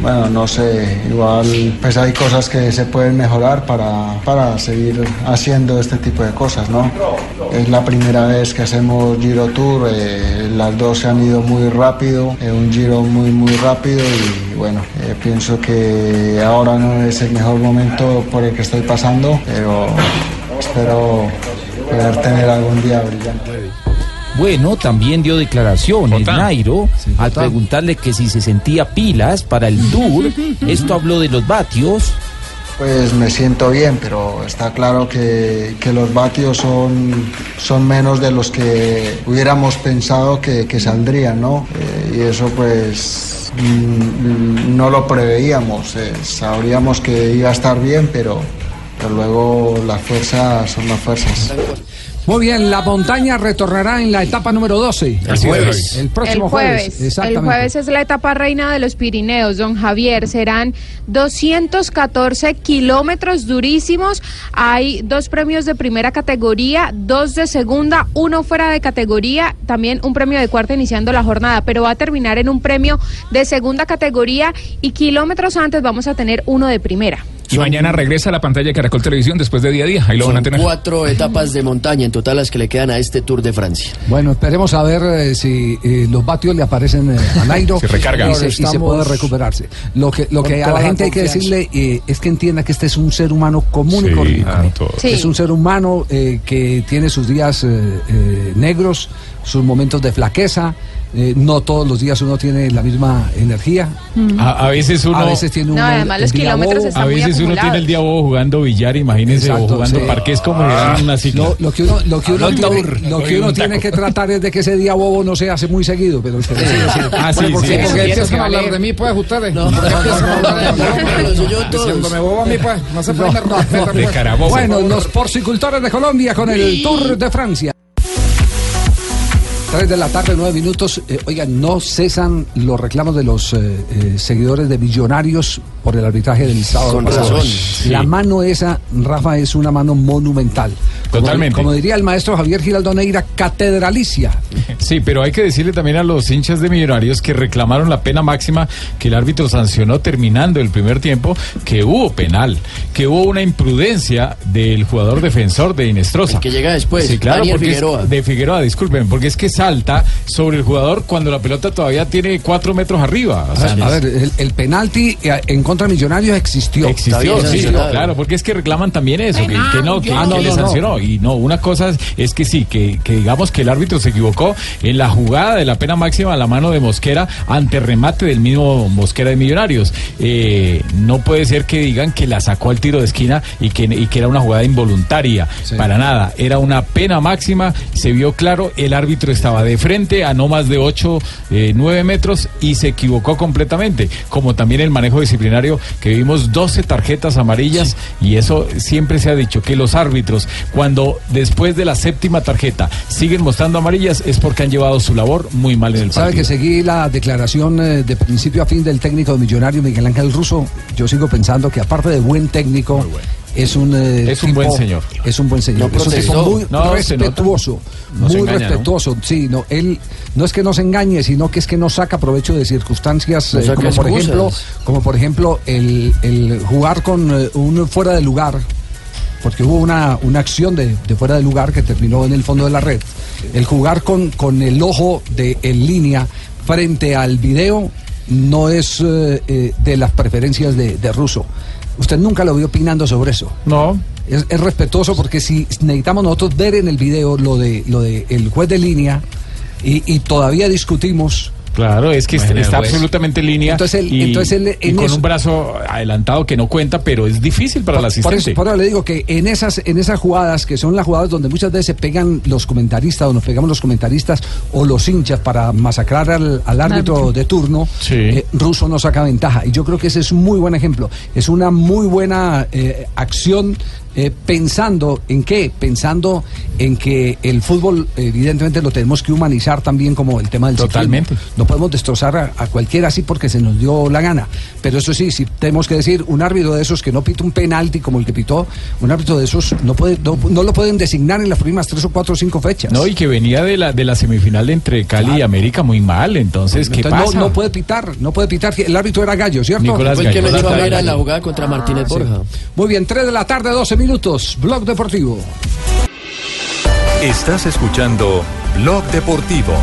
bueno, no sé, igual pues hay cosas que se pueden mejorar para, para seguir haciendo este tipo de cosas, ¿no? Es la primera vez que hacemos Giro Tour, eh, las dos se han ido muy rápido, eh, un Giro muy muy rápido y bueno, eh, pienso que ahora no es el mejor momento por el que estoy pasando, pero espero poder tener algún día brillante. Bueno, también dio declaraciones Nairo al preguntarle que si se sentía pilas para el tour. Esto habló de los vatios. Pues me siento bien, pero está claro que, los vatios son, son menos de los que hubiéramos pensado que, que saldrían, ¿no? Eh, y eso pues mm, no lo preveíamos. eh, sabríamos que iba a estar bien, pero luego las fuerzas son las fuerzas. Muy bien, la montaña retornará en la etapa número 12. El jueves. El próximo el jueves. El Exactamente. jueves es la etapa reina de los Pirineos, don Javier. Serán 214 kilómetros durísimos. Hay dos premios de primera categoría, dos de segunda, uno fuera de categoría, también un premio de cuarta iniciando la jornada, pero va a terminar en un premio de segunda categoría y kilómetros antes vamos a tener uno de primera. Y mañana regresa a la pantalla de Caracol Televisión después de día a día. Ahí lo van a Son tener. cuatro etapas de montaña en total las que le quedan a este Tour de Francia. Bueno, esperemos a ver eh, si eh, los vatios le aparecen eh, a Nairo Se recarga. y se, y se puede recuperarse. Lo que, lo que a la la gente hay que decirle eh, es que entienda que este es un ser humano común y corriente. Sí. Es un ser humano eh, que tiene sus días eh, eh, negros, sus momentos de flaqueza. Eh, no todos los días uno tiene la misma energía. A, a veces uno. A veces tiene un No, además los kilómetros bobo. están A veces uno tiene el día bobo jugando billar, imagínense, o Exacto, jugando sí. parqués como le Ah, dan una cicla. Lo, lo que uno, lo que uno, tiene, lo que uno un tiene que tratar es de que ese día bobo no se hace muy seguido, pero, pero sí, sí. Ah, sí, Bueno, sí. porque- Porque porque- empiezan a hablar de mí, pues, ustedes. No, no, no, bobo a mí, pues. No se puede pues. Bueno, los porcicultores de Colombia con el Tour de Francia. 3 de la tarde, 9 minutos. Eh, oigan, no cesan los reclamos de los eh, eh, seguidores de Millonarios por el arbitraje del sábado. Con razón, La mano esa, Rafa, es una mano monumental. Como- Totalmente. Como, diría el maestro Javier Giraldo Neira, catedralicia. Sí, pero hay que decirle también a los hinchas de Millonarios que reclamaron la pena máxima que el árbitro sancionó terminando el primer tiempo, que hubo penal, que hubo una imprudencia del jugador defensor de Inestrosa. El que llega después, Sí, claro, Daniel porque es- Figueroa. de Figueroa, disculpen, porque es que salta sobre el jugador cuando la pelota todavía tiene cuatro metros arriba. O sea, a ver, el, el penalti eh, en contra de Millonarios existió. Existió, sí, claro, porque es que reclaman también eso, que, que no, que, Ah, que no, le sancionó. Y no, una cosa es, es que sí, que, que digamos que el árbitro se equivocó en la jugada de la pena máxima a la mano de Mosquera ante remate del mismo Mosquera de Millonarios. Eh, no puede ser que digan que la sacó al tiro de esquina y que, y que era una jugada involuntaria. Para nada, era una pena máxima, se vio claro, el árbitro estaba de frente a no más de 8, 9 metros y se equivocó completamente. Como también el manejo disciplinario, que vimos 12 tarjetas amarillas y eso siempre se ha dicho que los árbitros, cuando después de la séptima tarjeta siguen mostrando amarillas, es porque han llevado su labor muy mal en el Sabe partido. que seguí la declaración eh, de principio a fin del técnico de Millonario Miguel Ángel Russo. Yo sigo pensando que aparte de buen técnico, es un eh, Es un tipo- buen señor. Es un buen señor. No es un tipo muy No, respetuoso. No muy engaña, ¿no? respetuoso. Sí, no, él no es que no se engañe, sino que es que no saca provecho de circunstancias No eh, como por excusas. ejemplo, como por ejemplo el, el jugar con eh, un fuera de lugar porque hubo una, una acción de, de fuera de lugar que terminó en el fondo de la red. El jugar con, con el ojo de, en línea frente al video no es eh, de las preferencias de, de Russo. Usted nunca lo vio opinando sobre eso. No. Es, es respetuoso porque si necesitamos nosotros ver en el video lo de lo de el juez de línea y, y todavía discutimos Claro, es que está pues. absolutamente en línea Entonces y, entonces con eso- un brazo adelantado que no cuenta, pero es difícil para el Por asistente. eso, por eso le digo que en esas, en esas jugadas, que son las jugadas donde muchas veces se pegan los comentaristas, o nos pegamos los comentaristas o los hinchas para masacrar al, al árbitro de turno, eh, Russo no saca ventaja. Y yo creo que ese es un muy buen ejemplo. Es una muy buena eh, acción. Eh, pensando en qué? Pensando en que el fútbol evidentemente lo tenemos que humanizar también como el tema del ciclismo. Totalmente. No podemos destrozar a, a cualquiera así porque se nos dio la gana. Pero eso sí, si tenemos que decir, un árbitro de esos que no pita un penalti como el que pitó, un árbitro de esos no, puede, no, no lo pueden designar en las primeras tres o cuatro o cinco fechas. No, y que venía de la, de la semifinal entre Cali y América muy mal, entonces, ¿qué Entonces, pasa? no, no puede pitar, no puede pitar. El árbitro era Gallo, ¿cierto? Nicolás Fue el que lo Gallo. echó a ver Gallo. en la jugada contra Martínez sí. Borja. Muy bien, 3 de la tarde, 12 minutos. Blog Deportivo. Estás escuchando Blog Deportivo.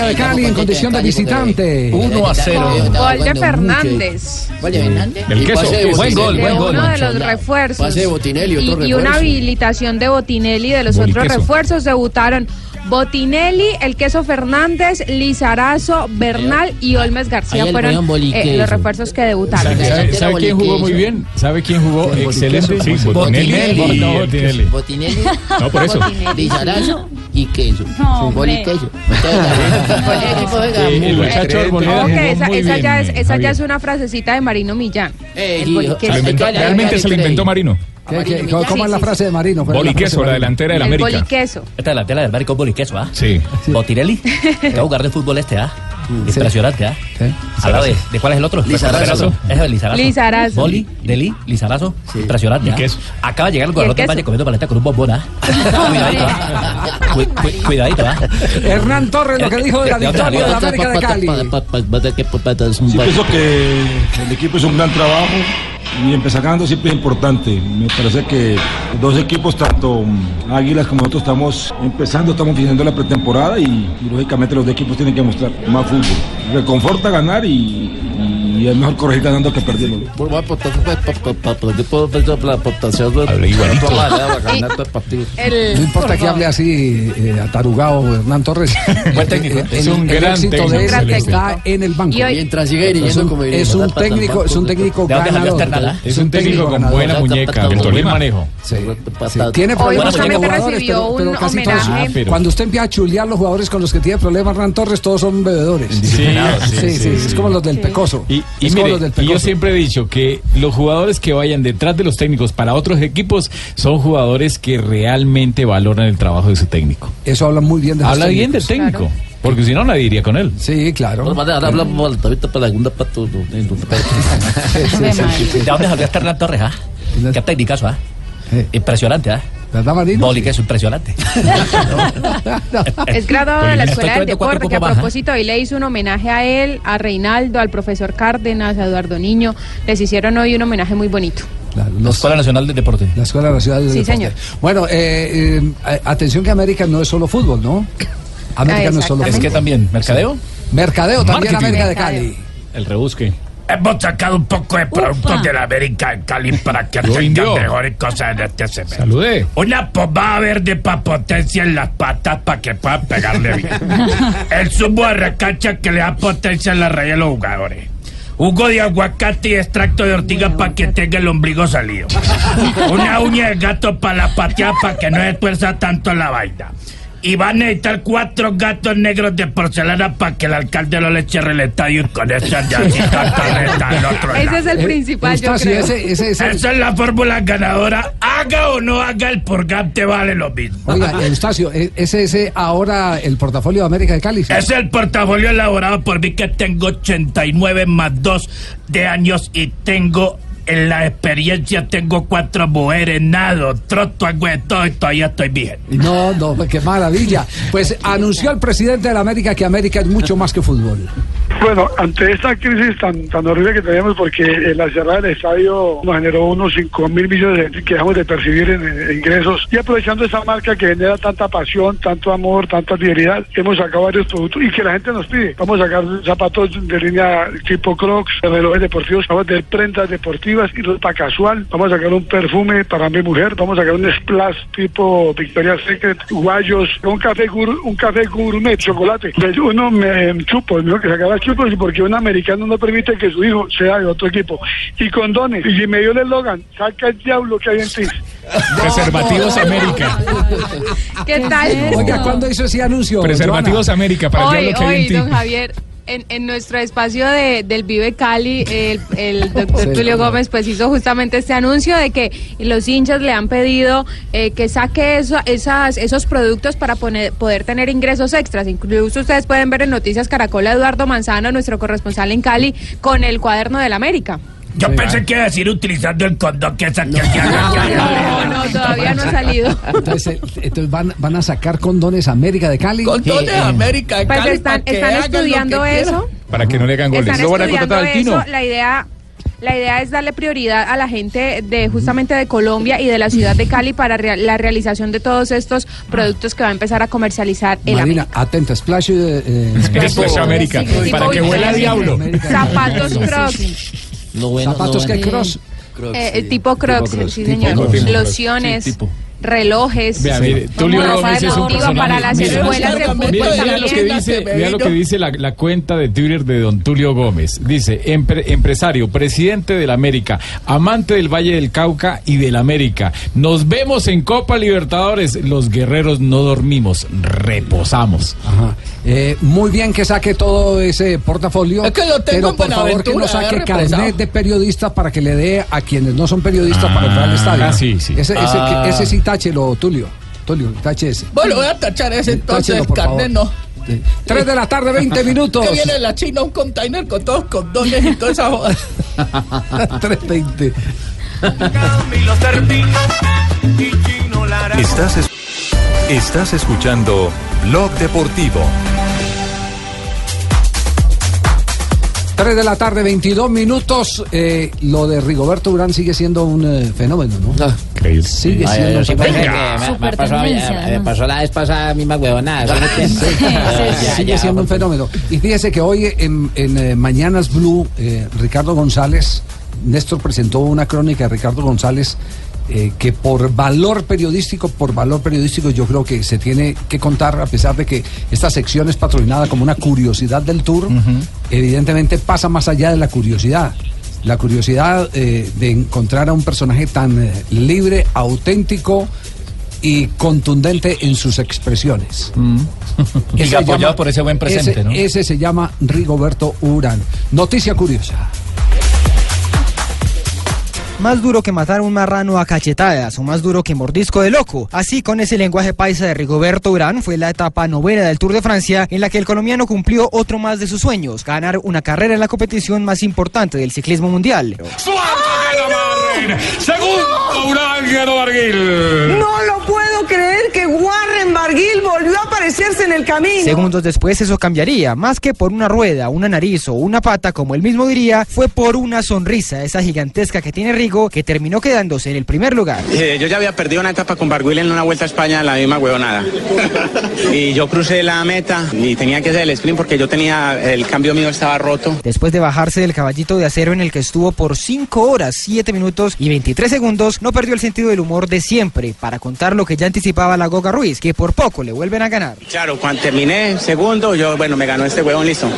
América de Cali en condición de visitante. 1 a 0. Gol de Fernández. Gol de Fernández. El queso. Buen gol, buen gol. uno de los refuerzos. Pase de Botinelli, y, una habilitación de Botinelli de los otros refuerzos debutaron Botinelli, el queso Fernández, Lizarazo, Bernal y Olmes García fueron eh, los refuerzos que debutaron. ¿Sabe, sabe- sabe quién jugó muy bien? ¿Sabe quién jugó excelente? Sí, Botinelli. Botinelli. No, Botinelli. Botinelli, No, por eso. Lizarazo y queso. No, Bol y queso. El muchacho Arboleda esa, ya es, esa ya es una frasecita de Marino Millán. Eh, El realmente se lo darle inventó. Marino. ¿Qué- qué- ¿Cómo es la frase de Marino? ¿Cuál es la Boliqueso, de la delantera del El América. boliqueso. Esta delantera del Barico Boliqueso, ¿ah? Sí. Va a jugar de fútbol este, ¿ah? Impresionante, ¿ah? Sí. Al lado de, ¿de cuál es el otro? Lizarazo. Es el Lizarazo. Lizarazo. Boli, Deli, Lizarazo. Impresionante, ¿Y ¿ah? queso? Acaba de llegar el ¿Y el jugador del? Valle comiendo paleta con un bombón, ¿ah? Cuidadito, ¿ah? Cu- cu- Cuidadito, ¿ah? Hernán Torres, lo que dijo de la ¿De dónde victoria de salió? América de Cali. Sí, pienso que el equipo hizo un gran trabajo. Y empezar ganando siempre es importante. Me parece que dos equipos, tanto Águilas como nosotros, estamos empezando, estamos finalizando la pretemporada y, y, lógicamente los dos equipos tienen que mostrar más fútbol. Reconforta ganar y, y es mejor corregir ganando que perdiendo. No importa que hable así eh, atarugado Hernán Torres. Buen técnico. Es un el gran éxito técnico. de él está en el banco. Y hoy- Mientras dirigiendo es un, como es un dirige. técnico, es un técnico ¿De dónde salió ganador. Es un técnico con ganador. buena muñeca, el Tolima manejo. Tiene problemas con los jugadores, pero, casi todos. Ah, Cuando usted empieza a chulear los jugadores con los que tiene problemas Hernán Torres, todos son bebedores. Sí, sí, sí, sí, sí, es como los del Pecoso. Y, y es mire, del y yo siempre he dicho que los jugadores que vayan detrás de los técnicos para otros equipos son jugadores que realmente valoran el trabajo de su técnico. Eso habla muy bien de los Habla bien del técnico, porque si no nadie iría con él. Sí, claro. ¿De dónde salió Hernán Torres, ah? Qué técnicazo, ah. Impresionante, ah. ¿Verdad, Marino? Boli, que es impresionante. Es graduado de la Escuela del Deporte, que a ¿eh? propósito hoy le hizo un homenaje a él, a Reinaldo, al profesor Cárdenas, a Eduardo Niño. Les hicieron hoy un homenaje muy bonito. La Escuela Nacional del Deporte. La Escuela Nacional del Sí, Deporte. señor. Bueno, eh, eh, atención que América no es solo fútbol, ¿no? América Ah, no es solo Es fútbol. que también, mercadeo. Mercadeo también Marketing. América de. Cali. El rebusque. Hemos sacado un poco de productos de la América en Cali para que tengan mejores cosas en este semestre. Saludé. Una pomada verde para potencia en las patas para que puedan pegarle bien. El zumo de recacha que le da potencia en la raya a los jugadores. Jugo de aguacate y extracto de ortiga para que tenga el ombligo salido. Una uña de gato para la pateada para que no se tuerza tanto la vaina. Y va a necesitar cuatro gatos negros de porcelana para que el alcalde no le cierre el estadio y con así tanta reta al otro Ese lado. es el Eh, principal, yo Eustacio, creo. ese, ese, ese- Esa es la fórmula ganadora. Haga o no haga el purgante vale lo mismo. Oiga, Eustacio, eh, ese es ahora el portafolio de América de Cali. ¿sí? Es el portafolio elaborado por mí que tengo 89 más 2 de años y tengo en la experiencia tengo cuatro mujeres, nado, troto, todo y todavía estoy bien. No, no, qué maravilla. Pues anunció el presidente de la América que América es mucho más que fútbol. Bueno, ante esta crisis tan, tan horrible que tenemos, porque en la cerrada del estadio nos generó unos 5 mil millones de, que dejamos de percibir en, en ingresos, y aprovechando esa marca que genera tanta pasión, tanto amor, tanta fidelidad, hemos sacado varios productos y que la gente nos pide. Vamos a sacar zapatos de línea tipo Crocs, relojes deportivos, vamos de prendas deportivas y ropa casual. Vamos a sacar un perfume para mi mujer, vamos a sacar un splash tipo Victoria's Secret, guayos, un café, gur- un café gourmet, chocolate. Pues uno me chupo, mejor que sacara chupos, porque un americano no permite que su hijo sea de otro equipo. Y condones. Y si me dio el eslogan, saca el diablo que hay en ti. Preservativos América. ¿Qué tal? Oiga, ¿cuándo hizo ese anuncio? Preservativos Joana? América para el Hoy, diablo que hay hoy, en ti. don Javier, en, en nuestro espacio de, del Vive Cali, el, el doctor Sí, Tulio. Gómez pues hizo justamente este anuncio de que los hinchas le han pedido eh, que saque eso, esas, esos productos para poner- poder tener ingresos extras. Incluso ustedes pueden ver en Noticias Caracol a Eduardo Manzano, nuestro corresponsal en Cali, con el cuaderno del América. Yo pensé que iba a decir utilizando el condón que saqué aquí. No, no, todavía no ha salido. Entonces, eh, entonces van, van a sacar condones América de Cali. Condones América de Pues Cali están, pa' que están hagan lo estudiando que eso. Para que no le hagan goles. Están ¿Lo van a estudiando contratar al Tino? eso. La idea, la idea es darle prioridad a la gente de justamente de Colombia y de la ciudad de Cali para rea- la realización de todos estos productos que va a empezar a comercializar el Marina, América. atenta, Splash. eh, eh, Splash América, Sí, para que huela a diablo. América. Zapatos Crocs, Lo bueno, Zapatos lo que cross. eh, tipo Crocs, Crocs, sí señor. Crocs. Tipo Crocs. Lociones, Sí, tipo. Relojes. Vea, mire, Tulio Gómez es un para las Mira, escuelas de fútbol Mira, mira lo que dice, mira lo que dice la, la cuenta de Twitter de don Tulio Gómez. Dice, "Empre- empresario, presidente del América, amante del Valle del Cauca y del América. Nos vemos en Copa Libertadores. Los guerreros no dormimos, reposamos. Ajá. Eh, muy bien que saque todo ese portafolio. Es que lo tengo pero por favor que no saque carnet de periodista para que le dé a quienes no son periodistas para entrar al estadio. Ah, sí, sí. Ese, ese, Ah. ese sí táchelo, Tulio. Tulio, tache ese. Bueno, voy a tachar ese entonces, Táchelo, por carnet favor. no. Sí. Tres de la tarde, 20 minutos. Que viene la China un container con todos condones y toda esa joda. 3.20. Estás, es- estás escuchando Blog Deportivo. 3 de la tarde, 22 minutos. Eh, lo de Rigoberto Urán sigue siendo un eh, fenómeno, ¿no? Sigue Ay, siendo un sí fenómeno. me- me, pasó, a mí- me pasó la vez pasada misma huevonada. ¿sí? Ya, sigue ya, siendo un fenómeno. Y fíjese que hoy en, en, eh, Mañanas Blue, eh, Ricardo González, Néstor presentó una crónica de Ricardo González eh, que por valor periodístico, por valor periodístico yo creo que se tiene que contar, a pesar de que esta sección es patrocinada como una curiosidad del tour, evidentemente pasa más allá de la curiosidad. La curiosidad eh, de encontrar a un personaje tan eh, libre, auténtico y contundente en sus expresiones. Y Ese apoyado llama- por ese buen presente, ese, ¿no? ese se llama Rigoberto Urán. Noticia curiosa. Más duro que matar un marrano a cachetadas o más duro que mordisco de loco. Así con ese lenguaje paisa de Rigoberto Urán fue la etapa novena del Tour de Francia en la que el colombiano cumplió otro más de sus sueños, ganar una carrera en la competición más importante del ciclismo mundial. Segundo, Urán Guerrero Barguil. No lo puedo creer que Warren Barguil volvió a aparecerse en el camino. Segundos después eso cambiaría, más que por una rueda, una nariz o una pata, como él mismo diría, fue por una sonrisa, esa gigantesca que tiene Rigo, que terminó quedándose en el primer lugar. Eh, yo ya había perdido una etapa con Barguil en una vuelta a España, la misma huevonada. y yo crucé la meta y tenía que hacer el sprint porque yo tenía, el cambio mío estaba roto. Después de bajarse del caballito de acero en el que estuvo por 5 horas, 7 minutos y 23 segundos, no perdió el sentido del humor de siempre para contar lo que ya anticipaba la Goga Ruiz, que por poco le vuelven a ganar. Claro, cuando terminé segundo, yo, bueno, me ganó este huevón, listo.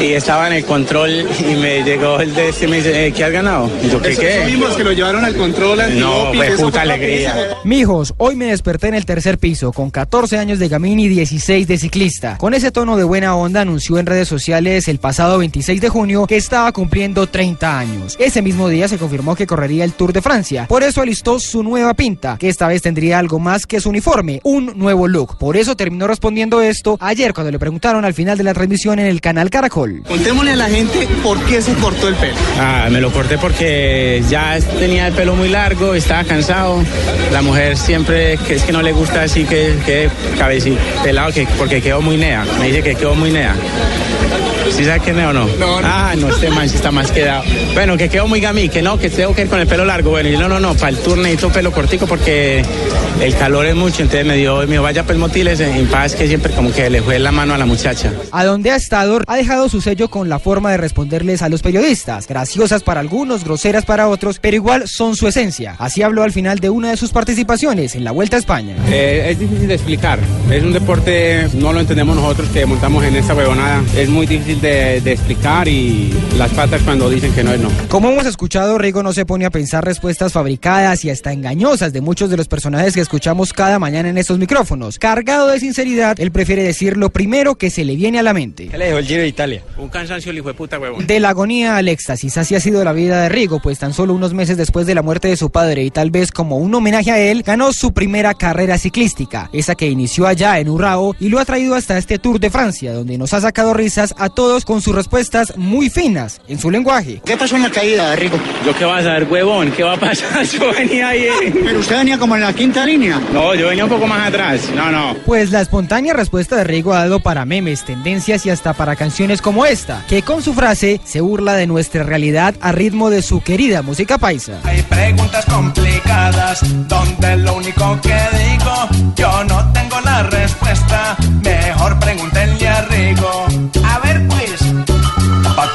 Y estaba en el control y me llegó el de este y me dice, eh, ¿qué has ganado? Y yo, ¿qué Esos qué? mismos que lo llevaron al control No, eso puta alegría. Mijos, hoy me desperté en el tercer piso, con 14 años de gamín y 16 de ciclista. Con ese tono de buena onda anunció en redes sociales el pasado 26 de junio que estaba cumpliendo 30 años. Ese mismo día se confirmó que correría el Tour de Francia. Por eso alistó su nueva pinta, que esta vez tendría algo más que su uniforme, un nuevo look. Por eso terminó respondiendo esto ayer cuando le preguntaron al final de la transmisión en el canal Caracol. Contémosle a la gente por qué se cortó el pelo. Ah, me lo corté porque ya tenía el pelo muy largo, estaba cansado. La mujer siempre que es que no le gusta así que que cabecito pelado que porque quedó muy nea. Me dice que quedó muy nea. ¿Sí sabes qué es o no? Ah, no, este man sí está más quedado. Bueno, que quedó muy gamí, que no, que tengo que ir con el pelo largo. Bueno, y no, no, no, para el tour necesito pelo cortico porque el calor es mucho. Entonces me dio, me dijo, vaya pues motiles en paz que siempre como que le fue la mano a la muchacha. A donde ha estado, ha dejado su sello con la forma de responderles a los periodistas, graciosas para algunos, groseras para otros, pero igual son su esencia. Así habló al final de una de sus participaciones en la Vuelta a España. Eh, es difícil de explicar. Es un deporte, no lo entendemos nosotros que montamos en esta huevonada. Es muy difícil de, de explicar y las patas cuando dicen que no es no. Como hemos escuchado, Rigo no se pone a pensar respuestas fabricadas y hasta engañosas de muchos de los personajes que escuchamos cada mañana en estos micrófonos. Cargado de sinceridad, él prefiere decir lo primero que se le viene a la mente. ¿Qué le dejó el Giro de Italia? Un cansancio el hijo de puta huevón. De la agonía al éxtasis, así ha sido la vida de Rigo, pues tan solo unos meses después de la muerte de su padre y tal vez como un homenaje a él, ganó su primera carrera ciclística, esa que inició allá en Urrao y lo ha traído hasta este Tour de Francia, donde nos ha sacado risas a todos con sus respuestas muy finas en su lenguaje. ¿Qué pasó en la caída, Rico? Yo qué vas a ver, huevón, ¿qué va a pasar? Yo venía ahí. Pero usted venía como en la quinta línea. No, yo venía un poco más atrás. No, no. Pues la espontánea respuesta de Rigo ha dado para memes, tendencias y hasta para canciones como esta, que con su frase se burla de nuestra realidad a ritmo de su querida música paisa. Hay preguntas complicadas donde lo único que digo yo no tengo la respuesta. Mejor pregúntenle a Rigo. A ver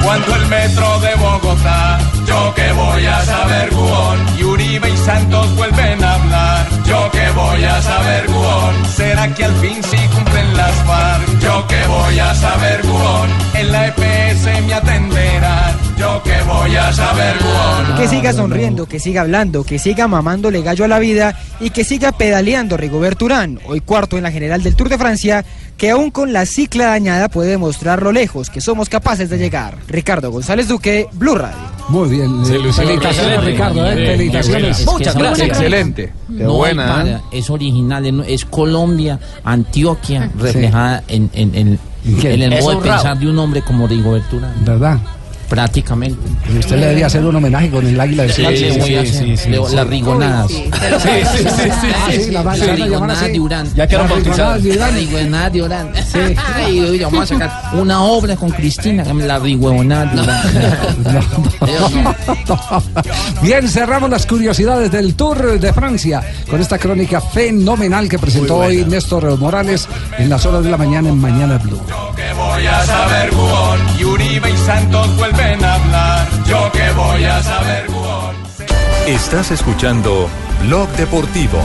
pues. ¿Pa' cuándo el metro de Bogotá? Yo que voy a saber, Guón. Y Uribe y Santos vuelven a hablar. Yo que voy a saber, Guón. ¿Será que al fin sí cumplen las FARC? Yo que voy a saber, Guón. En la EPS me atenderán. Yo que voy a saber, Guón. Que siga sonriendo, que siga hablando, que siga mamándole gallo a la vida y que siga pedaleando Rigoberto Urán, hoy cuarto en la general del Tour de Francia, que aún con la cicla dañada puede demostrar lo lejos que somos capaces de llegar. Ricardo González Duque, Blue Radio. Muy bien. Felicitaciones. Ricardo. ¿eh? Bien, Felicitaciones. bien, Muchas gracias. Excelente. Qué No buena, para, ¿eh? es original, es- Colombia, Antioquia, reflejada en, en- en- el modo de pensar de un hombre como Rigoberto Urán. ¿Verdad? Prácticamente. Y usted le debería hacer un homenaje con el águila de Sí, Francia. sí. Le- Las rigonadas. Sí, sí, sí, sí, sí, la van- se van a llamar Rigonadas así. de Urán. Ya quedaron Las bautizadas. rigonadas de Urán. Las rigonadas de Urán. Ay, oye, vamos a sacar una obra con Cristina, la rigonada de Urán. Bien, cerramos las curiosidades del Tour de Francia con esta crónica fenomenal que presentó hoy Néstor Morales en las horas de la mañana en Mañana Blue. Que voy a saber Gubón y Uribe y Santos vuelven a hablar. Yo que voy a saber Gubón. Estás escuchando Blog Deportivo.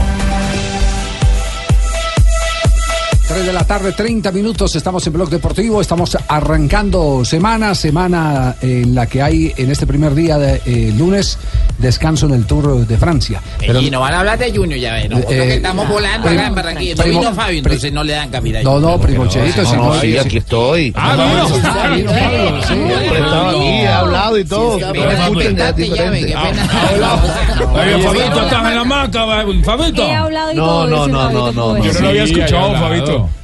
3 de la tarde, 30 minutos, estamos en Blog Deportivo, estamos arrancando semana, semana en la que hay en este primer día de eh, lunes descanso en el Tour de Francia. Pero- y no van a hablar de Junior, ya ven. Nosotros Eh, que estamos volando primo- acá en Barranquilla. No vino Fabio, entonces no le dan cabida. No, no, primo Cheito, no, si no, no, sí, aquí estoy. Ah, Siempre he estado aquí, he hablado y todo. No Fabito, estás en la maca, Fabito. He hablado y No, todo, no, no, Fabito no, no, no. Yo no lo había escuchado, había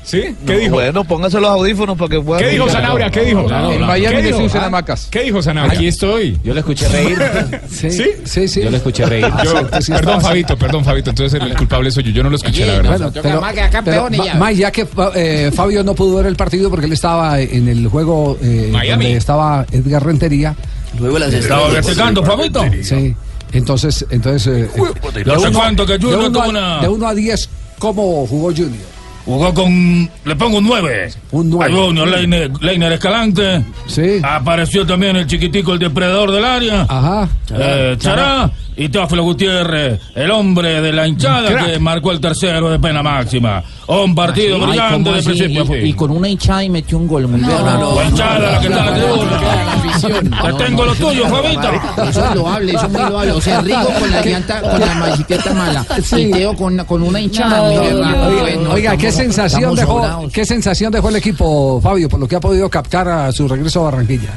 ¿Sí? ¿Qué No, dijo? Bueno, póngase los audífonos para que puedan. ¿Qué dijo. Zanabria? ¿Qué dijo? En Miami ¿Qué les dijo? usan Ah, hamacas. ¿Qué dijo Zanabria? Aquí estoy. Yo le escuché reír. Sí, ¿Sí? sí, sí. Yo le escuché reír. Yo- perdón, Fabito, perdón, Fabito. Entonces el, culpable soy yo. Yo no lo escuché, la verdad. Bueno, pero, pero, Ma- May, ya que eh, Fabio no pudo ver el partido porque él estaba en el juego eh, Miami. donde estaba Edgar Rentería. Luego las Estaba verticando, Fabito. Sí. Entonces, entonces eh, eh, de Junior uno a- una- de 1 a 10, ¿cómo jugó Junior? Jugó con. Le pongo un 9. Un 9. A Junior, Leiner, Leiner Escalante. Sí. Apareció también el chiquitico, el depredador del área. Ajá. Eh, Chará. Y Teófilo Gutiérrez, el hombre de la hinchada Crack. que marcó el tercero de pena máxima. Un partido brillante ¿cómo de así? principio a y, fin. y con una hinchada y metió un gol. Muy bien. La hinchada, la que está en la tribuna. Te tengo lo tuyo, Fabito. Eso es loable, eso es muy loable. O sea, Rigo con la llanta, con la bicicleta mala. Y Teo con, con una hinchada. muy bien. Oiga, Bueno, oiga, ¿qué sensación dejó, qué sensación dejó el equipo, Fabio, por lo que ha podido captar a su regreso a Barranquilla?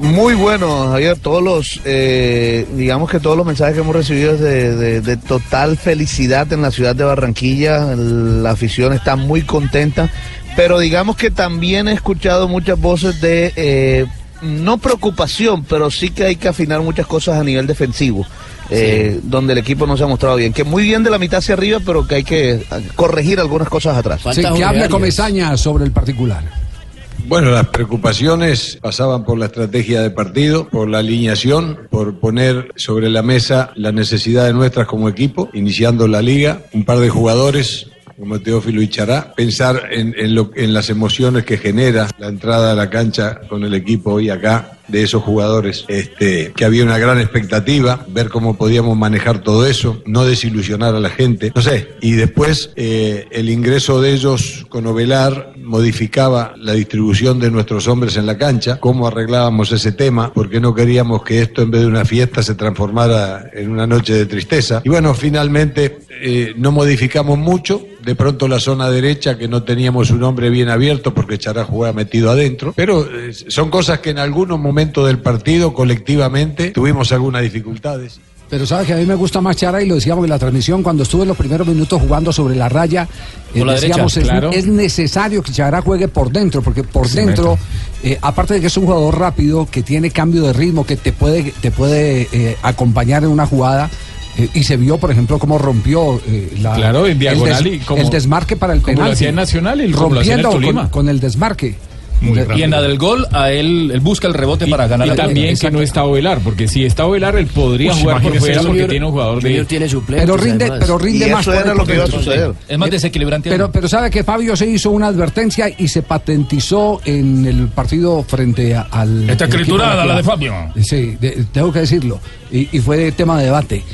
Muy bueno, Javier. Todos los, eh, digamos que todos los mensajes que hemos recibido es de, de- de total felicidad en la ciudad de Barranquilla. La afición está muy contenta, pero digamos que también he escuchado muchas voces de eh, no preocupación, pero sí que hay que afinar muchas cosas a nivel defensivo. eh, donde el equipo no se ha mostrado bien, que muy bien de la mitad hacia arriba, pero que hay que eh, corregir algunas cosas atrás. Sí, que hable Comesaña sobre el particular. Bueno, las preocupaciones pasaban por la estrategia de partido, por la alineación, por poner sobre la mesa las necesidades nuestras como equipo, iniciando la liga, un par de jugadores como Teófilo y Chará, pensar en, en lo- en las emociones que genera la entrada a la cancha con el equipo hoy acá de esos jugadores, este, que había una gran expectativa, ver cómo podíamos manejar todo eso, no desilusionar a la gente, no sé, y después eh, el ingreso de ellos con Ovelar modificaba la distribución de nuestros hombres en la cancha, cómo arreglábamos ese tema, porque no queríamos que esto en vez de una fiesta se transformara en una noche de tristeza. Y bueno, finalmente eh, no modificamos mucho, de pronto la zona derecha que no teníamos un hombre bien abierto porque Chará jugaba metido adentro, pero eh, son cosas que en algunos momentos del partido colectivamente tuvimos algunas dificultades. Pero sabes que a mí me gusta más Chara y lo decíamos en la transmisión cuando estuve en los primeros minutos jugando sobre la raya. eh, la decíamos, derecha, es, claro. es necesario que Chara juegue por dentro, porque por Se dentro, eh, aparte de que es un jugador rápido, que tiene cambio de ritmo, que te puede, te puede eh, acompañar en una jugada. Eh, y se vio, por ejemplo, cómo rompió eh, la, Claro, en el diagonal des- y como- el desmarque para el lo penal. Nacional y lo el rompiendo con, el desmarque. Y en la del gol, a él, él busca el rebote para ganar Y la también que no está Ovelar, porque si está Ovelar, él podría Uy, jugar por fuera eso. porque tiene un jugador de. Tiene suplentes, Pero rinde, pero rinde más. por dentro. Es más desequilibrante. Pero, pero sabe que Fabio se hizo una advertencia y se patentizó en el partido frente a- al. Está escriturada la de. Fabio. Sí, de- tengo que decirlo. Y, y fue tema de debate.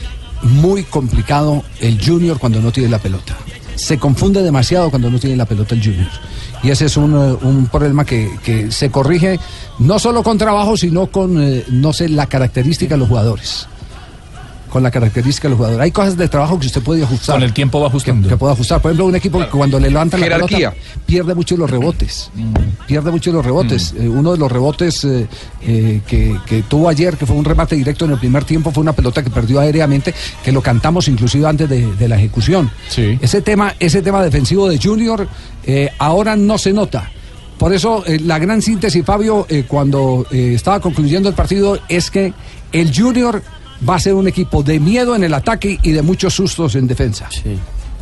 Muy complicado el Junior cuando no tiene la pelota. Se confunde demasiado cuando no tiene la pelota el Junior. Y ese es un, eh, un problema que, que se corrige no solo con trabajo, sino con, eh, no sé, la característica de los jugadores. Con la característica de los jugadores. Hay cosas de trabajo que usted puede ajustar. Con el tiempo va ajustando. Que, que puede ajustar. Por ejemplo, un equipo que cuando le levantan la Jerarquía. pelota pierde mucho los rebotes. Mm. Pierde mucho los rebotes. Eh, uno de los rebotes eh, eh, que, que tuvo ayer, que fue un remate directo en el primer tiempo, fue una pelota que perdió aéreamente, que lo cantamos inclusive antes de, de la ejecución. Ese tema, ese tema defensivo de Junior eh, ahora no se nota. por eso eh, la gran síntesis, Fabio, eh, cuando eh, estaba concluyendo el partido, es que el Junior va a ser un equipo de miedo en el ataque y de muchos sustos en defensa.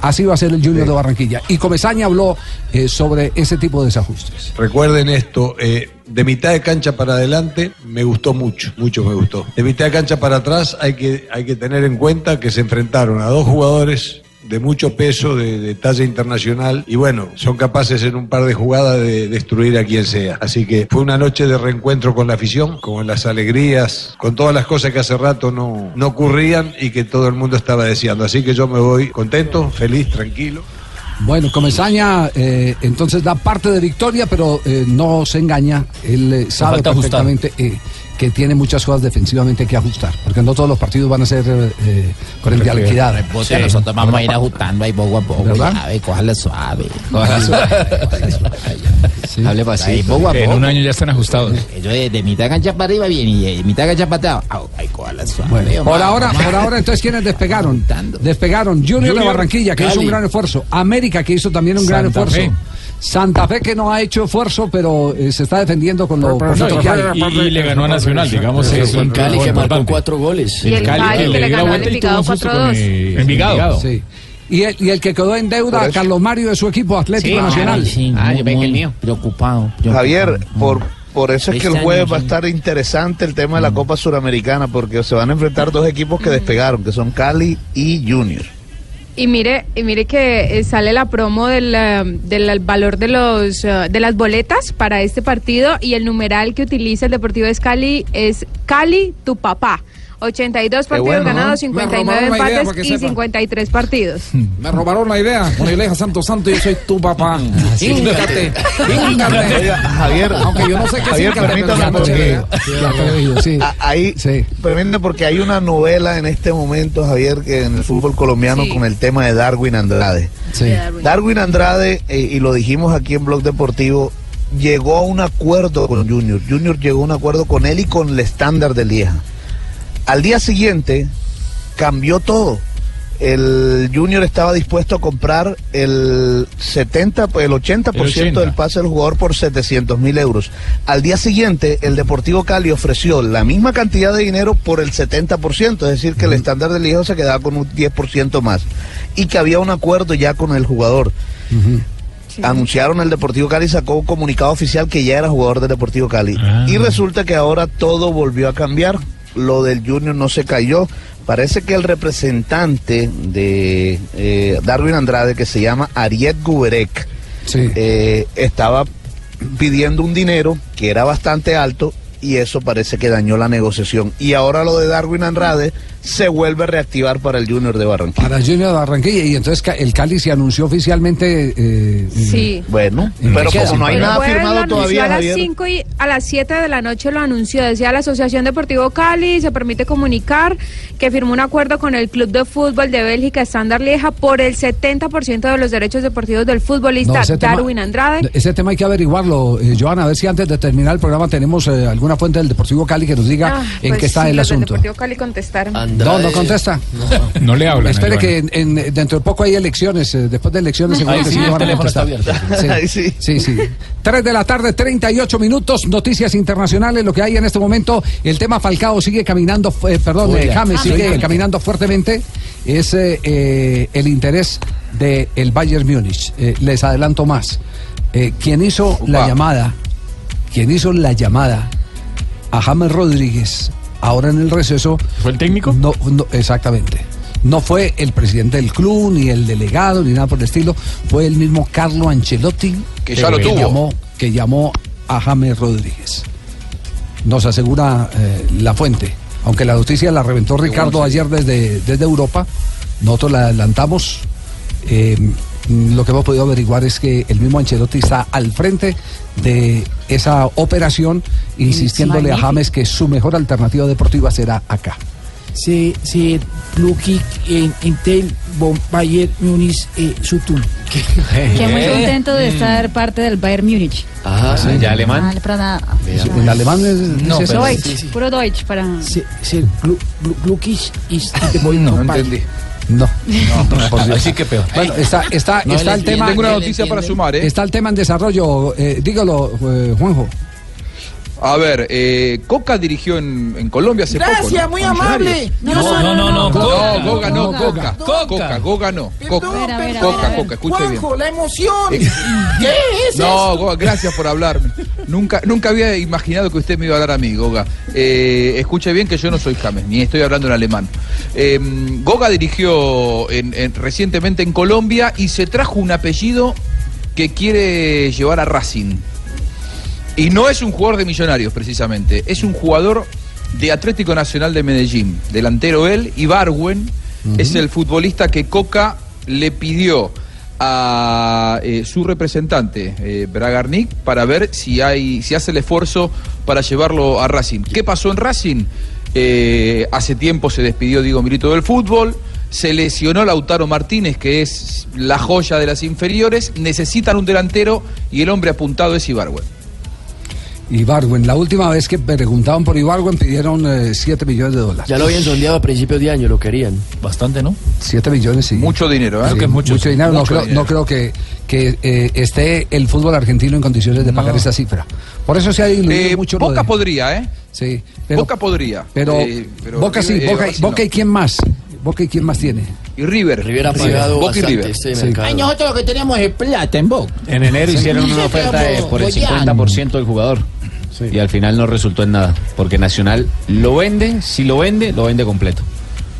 Así va a ser el Junior de Barranquilla. Y Comesaña habló eh, sobre ese tipo de desajustes. Recuerden esto, eh, de mitad de cancha para adelante me gustó mucho, mucho me gustó. De mitad de cancha para atrás hay que, hay que tener en cuenta que se enfrentaron a dos jugadores de mucho peso, de, de talla internacional, y bueno, son capaces en un par de jugadas de destruir a quien sea. Así que fue una noche de reencuentro con la afición, con las alegrías, con todas las cosas que hace rato no, no ocurrían y que todo el mundo estaba deseando. Así que yo me voy contento, feliz, tranquilo. Bueno, Comesaña eh, entonces da parte de victoria, pero eh, no se engaña. Él eh, sabe perfectamente que tiene muchas cosas defensivamente que ajustar, porque no todos los partidos van a ser eh, frente a la equidad. Bote, nosotros vamos a ir ajustando ahí poco a poco. ¿Verdad? Ya, ve, cójale suave. Cójala Hable Ahí poco a En poco. un año ya están ajustados. Ellos de, de mitad de cancha para arriba bien y de mitad de cancha para atrás. au, Ay, cójala suave. Bueno, por ahora, por ahora, entonces, ¿quiénes despegaron? Despegaron Junior, de Barranquilla, que hizo un gran esfuerzo. América, que hizo también un gran esfuerzo. Fe. Santa Fe, que no ha hecho esfuerzo, pero eh, se está defendiendo con lo No, poquito que hay. y, y le ganó a Nacional, digamos. Sí, es en un Cali, triunfo que marcó importante. cuatro goles. Y el Cali, que le dio la ganó al vuelta y tuvo Envigado un susto 4-2. con, Envigado. Sí. Y el, y el que quedó en deuda, Carlos Mario, de su equipo Atlético Sí, Nacional. sí, Ah, muy, yo el mío. Preocupado. preocupado. Javier, por, por eso es que el Este jueves va a estar interesante el tema de la Copa Suramericana, porque se van a enfrentar dos equipos que despegaron, que son Cali y Junior. Y mire, y mire que eh, sale la promo del, eh, del valor de los eh, de las boletas para este partido y el numeral que utiliza el Deportivo de Cali es Cali tu papá. 82 partidos bueno, ¿no? ganados, Me 59 robaron la idea, empates y sepa. 53 partidos. Me robaron la idea. Iglesia Santo Santo, yo soy tu papá. Híncate, híncate. Oiga, Javier, Aunque yo no sé qué Javier, permítame porque- sí. Ahí, Sí. permíteme porque hay una novela en este momento, Javier, que en el fútbol colombiano Sí. con el tema de Darwin Andrade. Sí. Darwin Andrade, eh, y lo dijimos aquí en Blog Deportivo, llegó a un acuerdo con Junior. Junior llegó a un acuerdo con él y con el estándar de Lieja. Al día siguiente cambió todo. El Junior estaba dispuesto a comprar el 70, pues, el 80%, El 80. del pase del jugador por 700 mil euros. Al día siguiente, el Deportivo Cali ofreció la misma cantidad de dinero por el 70%, es decir, que el estándar del Lieja se quedaba con un 10% más. Y que había un acuerdo ya con el jugador. Anunciaron el Deportivo Cali, sacó un comunicado oficial que ya era jugador del Deportivo Cali. Ah. Y resulta que ahora todo volvió a cambiar. Lo del Junior no se cayó. Parece que el representante de eh, Darwin Andrade, que se llama Ariet Guberek, Sí. eh, estaba pidiendo un dinero que era bastante alto y eso parece que dañó la negociación. Y ahora lo de Darwin Andrade se vuelve a reactivar para el Junior de Barranquilla. Para Junior de Barranquilla. Y entonces el Cali se anunció oficialmente. eh, Sí. Bueno, ¿En pero como no hay El nada firmado todavía, a las Javier. 5 y a las 7 de la noche lo anunció. Decía la Asociación Deportivo Cali, se permite comunicar que firmó un acuerdo con el Club de Fútbol de Bélgica, Standard Lieja, por el 70% de los derechos deportivos del futbolista No, ese tema- Darwin Andrade. Ese tema hay que averiguarlo, eh, Joana, a ver si antes de terminar el programa tenemos eh, alguna fuente del Deportivo Cali que nos diga Ah, en pues qué está sí, el asunto. Deportivo Cali contestaron. No, no contesta. No le hablan. Espere que Joana. en- en- dentro de poco hay elecciones, eh, después de elecciones sí, sí van a contestar. sí. Sí, sí. 3 de la tarde, 38 minutos, noticias internacionales, lo que hay en este momento, el tema Falcao sigue caminando, eh, perdón, eh, James Ah, sigue caminando fuertemente, es eh, eh, el interés del el Bayern Múnich. Eh, les adelanto más. Eh, quien hizo la llamada, quien hizo la llamada a James Rodríguez, ahora en el receso. ¿Fue el técnico? No, no, exactamente. No fue el presidente del club, ni el delegado, ni nada por el estilo. Fue el mismo Carlo Ancelotti Que ya lo tuvo. Llamó, que llamó a James Rodríguez. Nos asegura eh, la fuente. Aunque la noticia la reventó Ricardo ayer desde, desde Europa, nosotros la adelantamos. Eh, lo que hemos podido averiguar es que el mismo Ancelotti está al frente de esa operación, insistiéndole a. James que su mejor alternativa deportiva será acá. Se blue kick en Intel, Bon Bayern Munich, eh, Sutun. Que muy contento de estar parte del Bayern Múnich. Ajá, Sí, ya alemán. Ah, para- ¿En alemán es, No, es Deutsch, sí, sí. puro Deutsch para... Kick is the boy No, entendí. No. Dios. Así que peor. Bueno, está, está, No está el tema. Tengo una noticia para sumar, ¿eh? Está el tema en desarrollo. Eh, dígalo, eh, Juanjo. A ver, eh, Coca dirigió en, en Colombia hace Gracias, poco. ¿no? muy amable. No, no, no, no, No, Coca. Goga no, Coca. Coca. Coca. Coca, Goga no. Coca, Coca. Coca, escuche bien. La emoción. ¿Qué es No, eso? Goga, gracias por hablarme. Nunca, nunca había imaginado que usted me iba a hablar a mí, Goga. Eh, escuche bien que yo no soy James, ni estoy hablando en alemán. Eh, Goga dirigió en- en- recientemente en Colombia y se trajo un apellido que quiere llevar a Racing. Y no es un jugador de millonarios, precisamente. Es un jugador de Atlético Nacional de Medellín. Delantero él, Ibarwen, es el futbolista que Coca le pidió a eh, su representante, eh, Bragarnik, para ver si, hay, si hace el esfuerzo para llevarlo a Racing. ¿Qué pasó en Racing? Eh, hace tiempo se despidió Diego Milito del fútbol. Se lesionó Lautaro Martínez, que es la joya de las inferiores. Necesitan un delantero y el hombre apuntado es Ibarwen. Ibarwen. La última vez que preguntaban por Ibarwen pidieron 7 millones de dólares. Ya lo habían sondeado a principios de año, lo querían. Bastante, ¿no? 7 millones, sí. Mucho dinero, ¿eh? Sí, Creo que es mucho, sí. dinero. No, Mucho creo, dinero. no creo que, que eh, esté el fútbol argentino en condiciones de pagar esa cifra. Por eso se ha diluido Eh, mucho Boca de- podría, ¿eh? Sí, pero, Boca podría. pero, Eh, pero Boca sí, River- eh, Boca, Boca no. y quién más. Boca y quién más tiene. Y River. River ha pagado Boca y River. este Sí. mercado. Ay, nosotros lo que tenemos es plata en Boca. En enero Sí. hicieron una oferta de- por el Boyán. 50% del jugador. Y al final no resultó en nada. Porque Nacional lo vende, si lo vende, lo vende completo.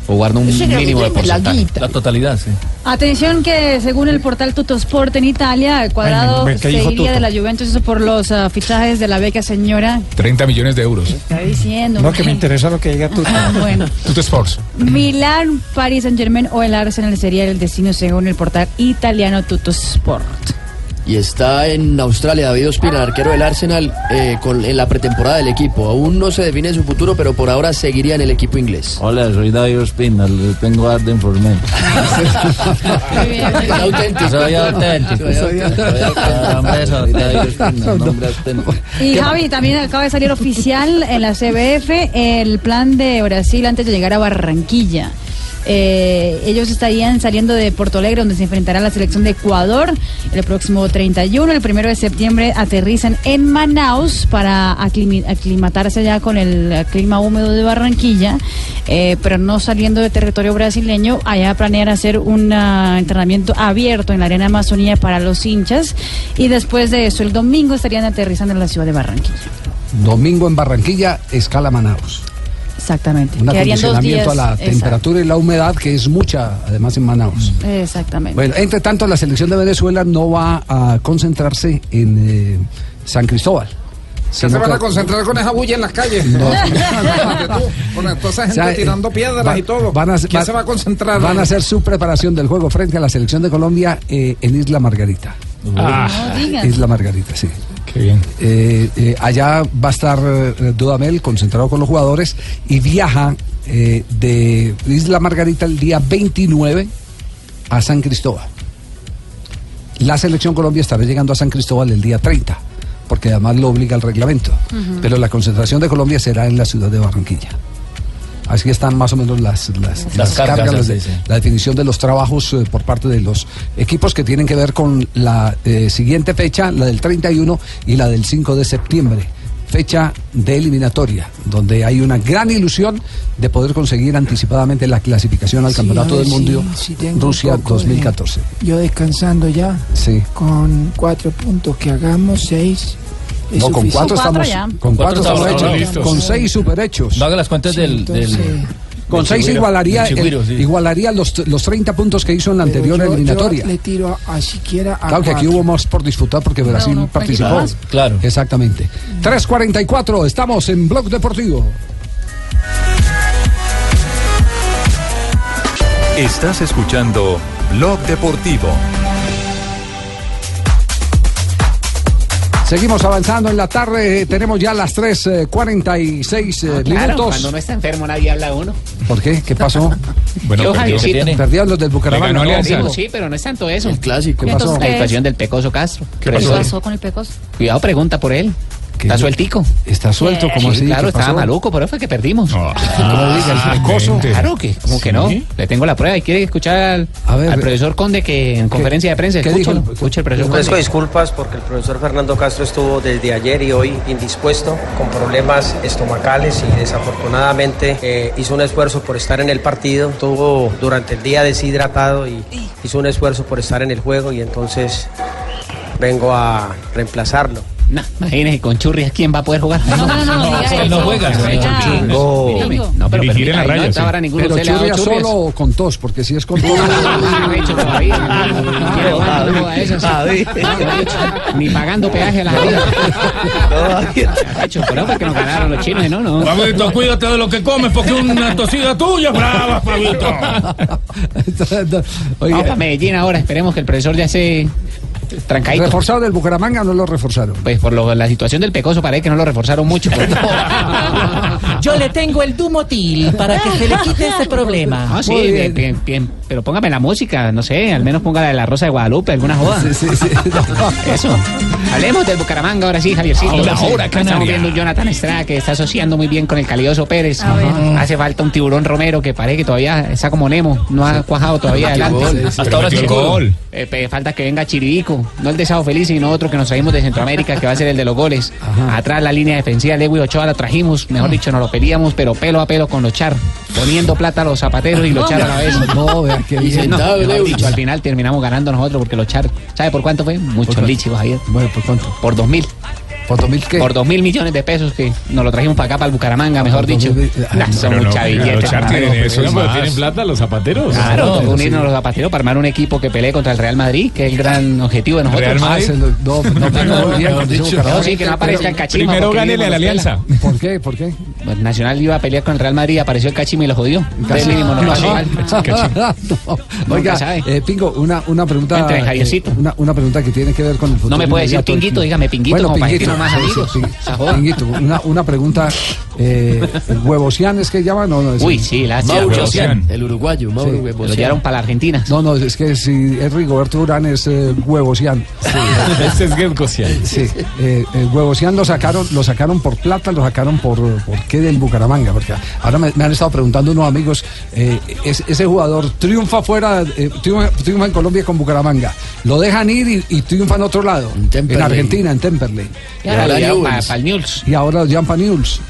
O guarda un mínimo de la porcentaje. La totalidad, sí. Atención que según el portal Tutosport en Italia, el cuadrado Ay, me- me- ¿qué se iría Tuto? de la Juventus eso por los ah, fichajes de la beca señora. 30 millones de euros. Está diciendo. No, que me interesa lo que diga tú. Ah, bueno. Tuto Sports. Milán, Paris Saint Germain o el Arsenal sería el destino según el portal italiano Tutosport. Y está en Australia David Ospina, arquero del Arsenal, eh, con, en la pretemporada del equipo. Aún no se define su futuro, pero por ahora seguiría en el equipo inglés. Hola, soy David Ospina, le tengo arte informal. Es auténtico. Soy auténtico. Soy auténtico. Soy David Ospina, nombre auténtico. Y Javi, también acaba de salir oficial en la CBF el plan de Brasil antes de llegar a Barranquilla. Eh, ellos estarían saliendo de Porto Alegre, donde se enfrentará la selección de Ecuador el próximo 31. El primero de septiembre aterrizan en Manaus para aclimatarse ya con el clima húmedo de Barranquilla, eh, pero no saliendo de territorio brasileño. Allá planean hacer un ah, entrenamiento abierto en la arena Amazonía para los hinchas. Y después de eso, el domingo estarían aterrizando en la ciudad de Barranquilla. Domingo en Barranquilla, escala Manaus. Exactamente. Un acondicionamiento a la exacto. temperatura y la humedad, que es mucha, además en Manaus. Exactamente. Bueno, entre tanto, la selección de Venezuela no va a concentrarse en eh, San Cristóbal. ¿Qué sino se van que- a concentrar con esa bulla en las calles? No. con toda esa gente O sea, tirando piedras va- y todo. van a- ¿Quién va- se va a concentrar? Van a hacer su preparación del juego frente a la selección de Colombia eh, en Isla Margarita. Ah. No digas. Isla Margarita, sí. Qué bien. Eh, eh, allá va a estar eh, Dudamel concentrado con los jugadores y viaja eh, de Isla Margarita el día 29 a San Cristóbal. La selección Colombia estará llegando a San Cristóbal el día 30, porque además lo obliga el reglamento. Pero la concentración de Colombia será en la ciudad de Barranquilla. Así están más o menos las, las, Las las cargas, cargas, las sí, de- sí. la definición de los trabajos eh, por parte de los equipos que tienen que ver con la eh, siguiente fecha, la del 31 y la del 5 de septiembre. Fecha de eliminatoria, donde hay una gran ilusión de poder conseguir anticipadamente la clasificación al Sí, Campeonato del Mundo tengo Rusia un poco de- 2014. Yo descansando ya. Sí. Con cuatro puntos que hagamos, seis. No, con cuatro estamos, con cuatro estamos hechos, con seis super hechos. No haga las cuentas del, del- Con del seis Chigüiro, igualaría, sí. igualaría los, los 30 puntos que hizo en la Pero anterior yo- yo eliminatoria. le tiro a, a siquiera a Claro que aquí cuatro. hubo más por disfrutar porque Brasil no, participó. tranquilo. Claro. Exactamente. 3.44, estamos en Blog Deportivo. Estás escuchando Blog Deportivo. Seguimos avanzando en la tarde, eh, tenemos ya las 3.46 eh, Claro, minutos. cuando uno está enfermo nadie habla uno. ¿Por qué? ¿Qué pasó? Bueno, Yo, perdió. Perdieron los del Bucaramanga. Le ganó ¿no? Sí, pero no es tanto eso. El clásico. ¿Qué pasó? La situación del Pecoso Castro. ¿Qué Pero- pasó con el Pecos? Cuidado, pregunta por él. Está sueltico. Está suelto, como Sí, así? Claro, ¿Qué estaba maluco, por eso fue que perdimos. No digas, ¿acoso? Claro que, como que no. Le tengo la prueba y quiere escuchar al, al profesor Conde que en conferencia de prensa. Escúchalo, dijo? escucha el profesor Ofrezco Conde. disculpas porque el profesor Fernando Castro estuvo desde ayer y hoy indispuesto, con problemas estomacales y desafortunadamente eh, hizo un esfuerzo por estar en el partido. Estuvo durante el día deshidratado y hizo un esfuerzo por estar en el juego y entonces vengo a reemplazarlo. No, imagínese, con Churri, ¿quién va a poder jugar? No, no, no, él eso. no juega. Bingo. No, pero Dirigir en la raya, no, sí. ahora ninguno Pero churrias. solo o con tos, porque si es con tos. Ni pagando peaje a la salida. Hecho, pero fue que nos ganaron los chinos y no, no. Fabito, cuídate de lo que comes porque una tosida tuya brava, Fabito. Vamos para Medellín ahora, esperemos que el profesor ya se trancadito. ¿Reforzaron el Bucaramanga o no lo reforzaron? Pues por lo- la situación del pecoso parece que no lo reforzaron mucho. Yo le tengo el Dumotil para que se le quite ese problema. Ah, sí, bien. bien, bien. Pero póngame la música, no sé, al menos ponga la de la Rosa de Guadalupe, alguna joda. Sí, sí, sí. Eso. Hablemos del Bucaramanga ahora sí, Javiercito. Ahora sí. Estamos viendo un Jonathan Estrada que está asociando muy bien con el Calioso Pérez. Hace falta un tiburón Romero que parece que todavía está como Nemo, no ha cuajado todavía adelante. gol. Hasta ahora gol. Eh, falta que venga Chiribico, no el de Sao Feliz, sino otro que nos trajimos de Centroamérica, que va a ser el de los goles. Atrás la línea defensiva, Lewy Ochoa la trajimos, mejor dicho, nos lo pedíamos, pero pelo a pelo con los char, poniendo plata a los zapateros y los char a la vez. No, qué bien. mejor dicho, al final terminamos ganando nosotros porque los char, ¿sabe por cuánto fue? Muchos lichos, Javier. Bueno, ¿por cuánto? Por dos mil. ¿Por dos mil qué? Por dos mil millones de pesos que nos lo trajimos para acá, para el Bucaramanga, mejor dicho. mil- ay, Nah, no, son mucha no, tienen eso y Pero más. tienen plata los zapateros. Claro, unirnos sí. los zapateros para armar un equipo que pelee contra el Real Madrid, que es el gran objetivo de nosotros. Real Madrid. Ah, se lo- no, no, no, muy bien, con ese Bucaramanga. No, sí, que no aparezca el cachimba. Primero gánele a la alianza. ¿Por qué? ¿Por qué? Pues Nacional iba a pelear con el Real Madrid, apareció el cachimba y lo jodió. Entonces mínimo nos pasó mal. No. Oiga, eh, Pingo, una, una pregunta. Entre eh, una, pregunta que tiene que ver con el futuro. No me puede decir Pinguito, dígame Pinguito, Bueno, como para que Pinguito, más sí, amigos. sí. Pinguito, una, una pregunta. Eh, ¿Huevosian es que llaman? No, no, es- Uy, sí, la Mauro Mauro el uruguayo, Mauro Sí. Lo llevaron para la Argentina. No, no, es que si es Rigoberto Urán es eh, Huevosian. Este es Gelcosian. Sí, eh, el Huevosian lo sacaron, lo sacaron por plata, lo sacaron por, por qué del Bucaramanga, porque ahora me, me han estado preguntando unos amigos, eh, es- ese jugador triunfa fuera, eh, triunfa, triunfa en Colombia con Bucaramanga, lo dejan ir y, y triunfa en otro lado, en, Temperley. Argentina, en Temperley. Newell's. para el. Y ahora lo llaman para Newell's.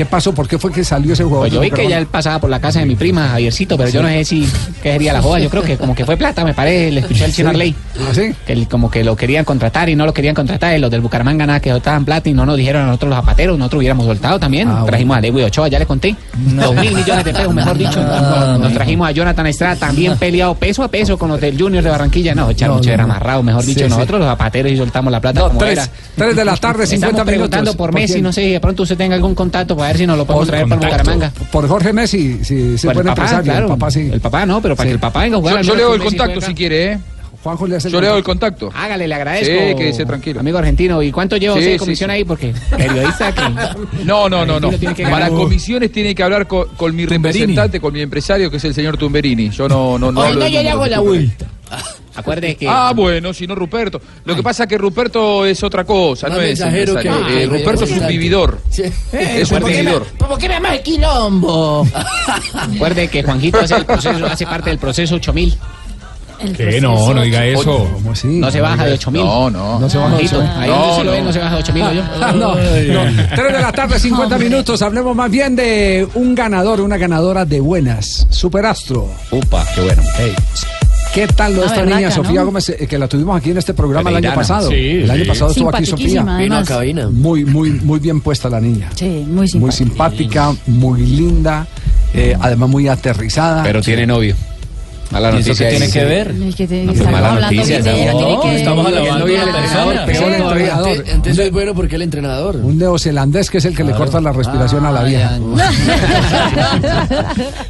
¿Qué pasó? ¿Por qué fue que salió ese jugador? Pues yo vi que ya él pasaba por la casa de mi prima, Javiercito, pero yo no sé si qué sería la joda. Yo creo que como que fue plata, me parece. Le escuché al chino Arley. ¿Ah, sí? Que como que lo querían contratar y no lo querían contratar. Y los del Bucaramanga nada que soltaban plata y no nos dijeron a nosotros los zapateros. Nosotros hubiéramos soltado también. Ah, Trajimos a Lewy Ochoa, ya le conté. Dos mil millones de pesos, mejor dicho. Nos trajimos a Jonathan Estrada, también peleado peso a peso con los del Junior de Barranquilla. No, echar No, era amarrado, mejor dicho. sí. Nosotros los zapateros y soltamos la plata como tres, era. tres de la tarde, 50 Estamos preguntando minutos. por ¿Por Messi, no sé de pronto usted tenga algún contacto para ver si nos lo podemos Por- traer para. Bucaramanga. Por Jorge Messi, si se papá, empresario, claro. el papá sí. El papá no, pero para Sí. que el papá venga a jugar. Yo, le doy que el contacto si quiere, ¿eh? Juanjo le hace el Yo le doy el contacto. Hágale, le agradezco. Sí, quédese tranquilo. Amigo argentino, ¿y cuánto lleva Sí, usted de sí, comisión sí. ahí? Porque periodista que... No, no, no, no. Que Para comisiones tiene que hablar con, con mi representante, con mi empresario, que es el señor Tumberini. Yo no, no, no. Hoy no, yo le hago números, la vuelta. Acuerde que... Ah, bueno, si no Ruperto. Lo que pasa es que Ruperto es otra cosa, Más no es que- Eh, que Ruperto es un vividor. Sí. Es un ¿Por qué me- vividor. ¿Por qué me llamas el quilombo? Acuerde que Juanjito hace, el proceso, hace parte del proceso 8000. ¿Qué? No, no diga eso. ¿Cómo así? No se baja de 8000. No, no. No se baja de Juanjito, 8.000. ahí No, se lo no. ve, no se baja de 8000 yo. Ah, no, no. 3 de la tarde, 50 minutos. Hablemos más bien de un ganador, una ganadora de buenas. Superastro. Upa, qué bueno. ¿Qué tal lo de esta niña, ¿no? Sofía Gómez, eh, que la tuvimos aquí en este programa el año pasado? Sí, el año pasado estuvo aquí Sofía. Vino a cabina. Muy, muy, muy bien puesta la niña. Sí, muy simpática. Muy simpática, muy linda, eh, además muy aterrizada. Pero tiene novio. Mala ¿Y eso noticia. qué tiene que ver? Es que te, No, pues estamos mala hablando noticia, bien de ella, no, tiene que... estamos alabando a la del persona. entrenador, Peor peor. entrenador. Entonces, es bueno porque el entrenador. Un neozelandés que es el que le corta la respiración a la vieja.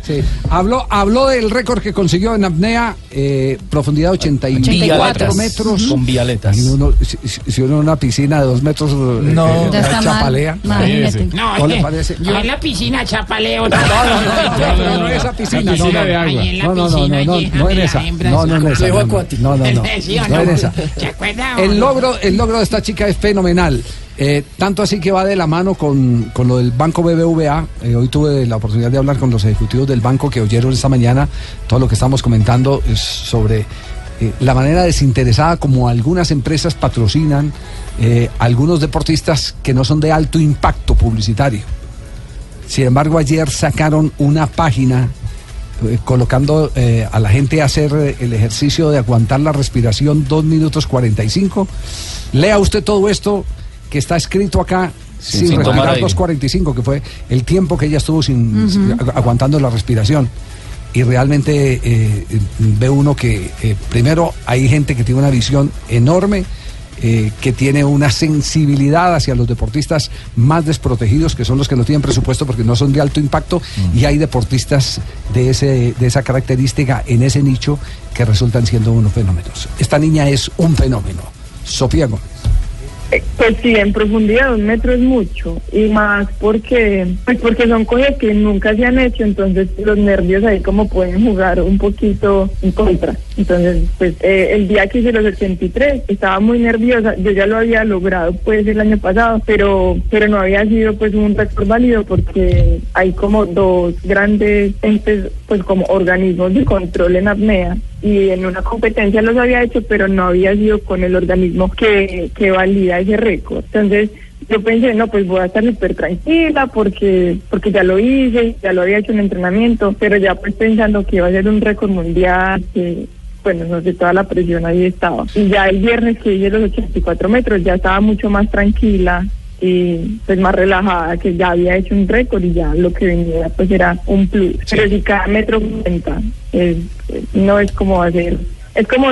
Sí. Habló, habló del récord que consiguió en apnea, eh, profundidad 84 84 metros. Con vialetas. Y uno- si, uno en una piscina de dos metros eh, No. eh, Ya está mal. chapalea. Imagínate. No, ¿No le parece? yo en la piscina chapaleo. No, no, no, no, no, no, esa piscina, La no, la No, no, no, no, en esa. No, no en esa. No, no, no, no, no. ¿Sí o No en esa. ¿Se acuerda o El logro, el logro de esta chica es fenomenal. Eh, tanto así que va de la mano con, con lo del Banco BBVA. Eh, hoy tuve la oportunidad de hablar con los ejecutivos del banco que oyeron esta mañana todo lo que estamos comentando es sobre eh, la manera desinteresada como algunas empresas patrocinan algunos deportistas que no son de alto impacto publicitario. Sin embargo, ayer sacaron una página colocando eh, a la gente a hacer eh, el ejercicio de aguantar la respiración 2 minutos 45. Lea usted todo esto que está escrito acá Sin- sin, respirar aire. 2.45, que fue el tiempo que ella estuvo sin, sin- agu- aguantando la respiración. Y realmente eh, eh, ve uno que eh, primero hay gente que tiene una visión enorme, eh, que tiene una sensibilidad hacia los deportistas más desprotegidos, que son los que no tienen presupuesto porque no son de alto impacto, y hay deportistas de, ese, de esa característica en ese nicho que resultan siendo unos fenómenos. Esta niña es un fenómeno. Sofía Gómez. Pues sí, en profundidad un metro es mucho y más porque pues porque son cosas que nunca se han hecho, entonces los nervios ahí como pueden jugar un poquito en contra. Entonces, pues eh, el día que hice los 83 estaba muy nerviosa, yo ya lo había logrado pues el año pasado, pero pero no había sido pues un récord válido porque hay como dos grandes entes pues como organismos de control en apnea y en una competencia los había hecho, pero no había sido con el organismo que, que valida ese récord. Entonces yo pensé, no, pues voy a estar súper tranquila porque porque ya lo hice, ya lo había hecho en entrenamiento, pero ya pues pensando que iba a ser un récord mundial, que bueno, no sé, toda la presión ahí estaba. Y ya el viernes que hice los 84 metros ya estaba mucho más tranquila y pues más relajada, que ya había hecho un récord y ya lo que venía pues era un plus. Pero si cada metro cuenta, es- no es como hacer, es como,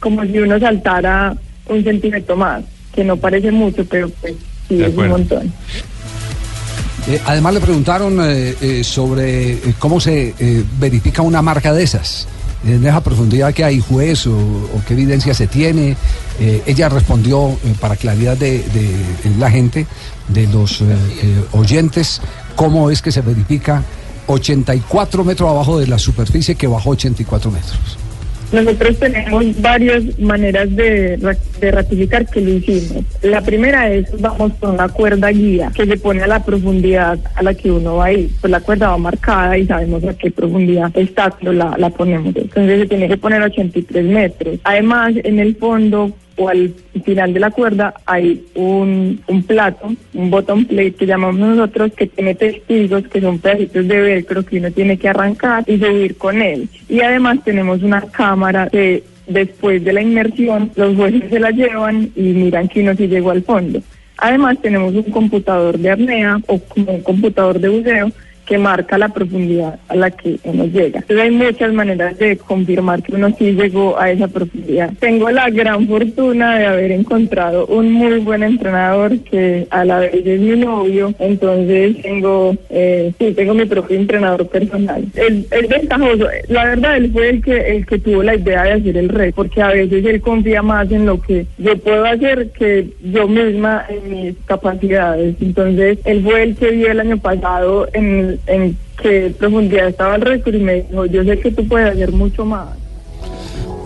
como si uno saltara un centímetro más, que no parece mucho, pero pues sí es un montón. Eh, además le preguntaron eh, eh, sobre eh, cómo se eh, verifica una marca de esas. En esa profundidad que hay juez o, qué evidencia se tiene. Eh, ella respondió eh, para claridad de, de la gente, de los eh, eh, oyentes, cómo es que se verifica 84 metros abajo de la superficie que bajó 84 metros. Nosotros tenemos varias maneras de, ra- de ratificar que lo hicimos. La primera es, vamos con una cuerda guía que se pone a la profundidad a la que uno va a ir. Pues la cuerda va marcada y sabemos a qué profundidad está cuando la, la ponemos. Entonces se tiene que poner 83 metros. Además, en el fondo o al final de la cuerda hay un, un plato, un bottom plate que llamamos nosotros, que tiene testigos que son pedacitos de velcro que uno tiene que arrancar y subir con él. Y además tenemos una cámara que después de la inmersión los jueces se la llevan y miran que uno sí llegó al fondo. Además tenemos un computador de apnea o como un computador de buceo que marca la profundidad a la que uno llega. Entonces hay muchas maneras de confirmar que uno sí llegó a esa profundidad. Tengo la gran fortuna de haber encontrado un muy buen entrenador que a la vez es mi novio, entonces tengo, eh, sí, tengo mi propio entrenador personal. Es, es ventajoso, la verdad él fue el que, el que tuvo la idea de hacer el red, porque a veces él confía más en lo que yo puedo hacer que yo misma en mis capacidades. Entonces él fue el que vio el año pasado en, en qué profundidad estaba el récord y me dijo, yo sé que tú puedes hacer mucho más.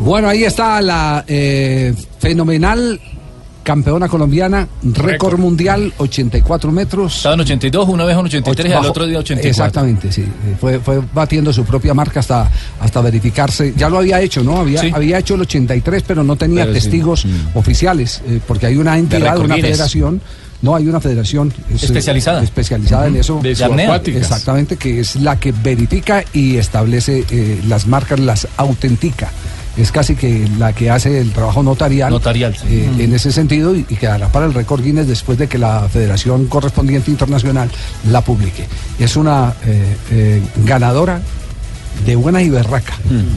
Bueno, ahí está la eh, fenomenal campeona colombiana, récord mundial, 84 metros. Estaba en 82, una vez en 83 y al otro día 84. Exactamente, sí. Eh, Fue, fue batiendo su propia marca hasta, hasta verificarse. Ya lo había hecho, ¿no? Había, Sí. había hecho el 83, pero no tenía Pero sí. testigos oficiales, eh, porque hay una entidad, una federación. No, hay una federación es, eh, Especializada. especializada en eso. De subacuáticas. Exactamente, que es la que verifica y establece eh, las marcas, las autentica. Es casi que la que hace el trabajo notarial, Notarial, sí. eh, en ese sentido y, y quedará para el récord Guinness después de que la federación correspondiente internacional la publique. Es una eh, ganadora de buena y berraca.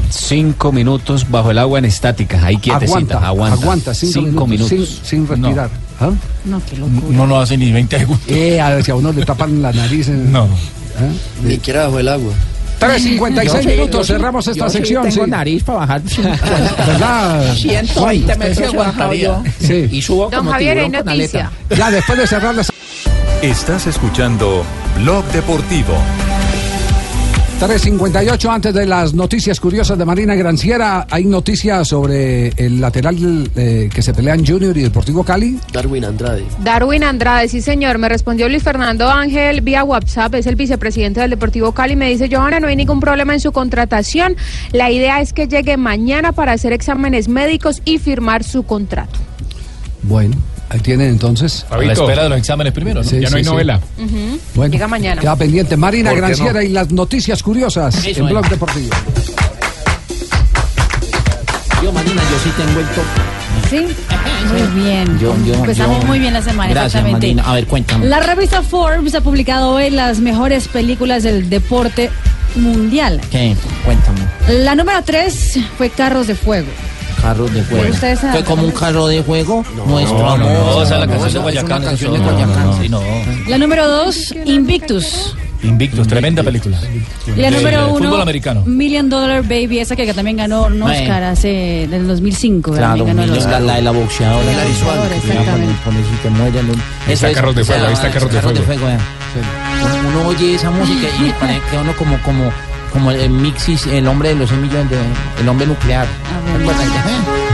Cinco minutos bajo el agua en estática, ahí quietecita. Aguanta, Aguanta, aguanta, cinco, minutos, Sin, sin respirar. ¿Ah? No, qué locura. No lo hace ni 20 segundos. Eh, a ver si a uno le tapan la nariz. En, No. Ni siquiera bajo el agua. 3.56 Yo sí, minutos, sí, cerramos esta yo sí sección. tengo sí. nariz para bajar. ¿Verdad? 120 metros he bajado yo. Sí. Y subo Don como Javier, hay tiburón con noticia. aleta. Ya después de cerrar la Estás escuchando Blog Deportivo. 3.58 antes de las noticias curiosas de Marina Granciera. Hay noticias sobre el lateral eh, que se pelean Junior y Deportivo Cali. Darwin Andrade. Darwin Andrade, sí señor, me respondió Luis Fernando Ángel vía WhatsApp, es el vicepresidente del Deportivo Cali, me dice, Johanna, no hay ningún problema en su contratación, la idea es que llegue mañana para hacer exámenes médicos y firmar su contrato. Bueno, ahí tienen entonces. A la espera de los exámenes primero, ¿no? Sí, ya no sí, hay sí. novela. Bueno, Llega mañana. Queda pendiente Marina ¿Por qué Granciera no? y las noticias curiosas Eso en es. Blog Deportivo. Yo, Marina, yo sí tengo el top. Sí, muy bien. Yo, yo, Empezamos yo- muy bien la semana, Gracias, exactamente. Marina. A ver, cuéntame. La revista Forbes ha publicado hoy las mejores películas del deporte mundial. ¿Qué? Cuéntame. La número 3 fue Carros de Fuego. Carros de fuego. ¿Ustedes saben? ¿Fue como un carro de fuego? Nuestro no, no, amor. esa es la canción de Guayacán, canción de eso, no, Guayacán. no, sí, no. La número 2, Invictus. Invictus, tremenda película. Y la De- número 1, Fútbol americano. Million Dollar Baby, esa que también ganó un Bueno. Oscar hace del 2005. Claro, también ganó el la, Oscar. la de la boxeadora. De la boxeadora, Que exactamente. Por eso te mueren. ¿no? Ahí Eso está es- Carros de esa- Fuego, ahí está Carros de Fuego. Fuego, vea. Uno oye esa música y parece que uno como, como, como el Mixis, el hombre de los 100 millones de... El hombre nuclear.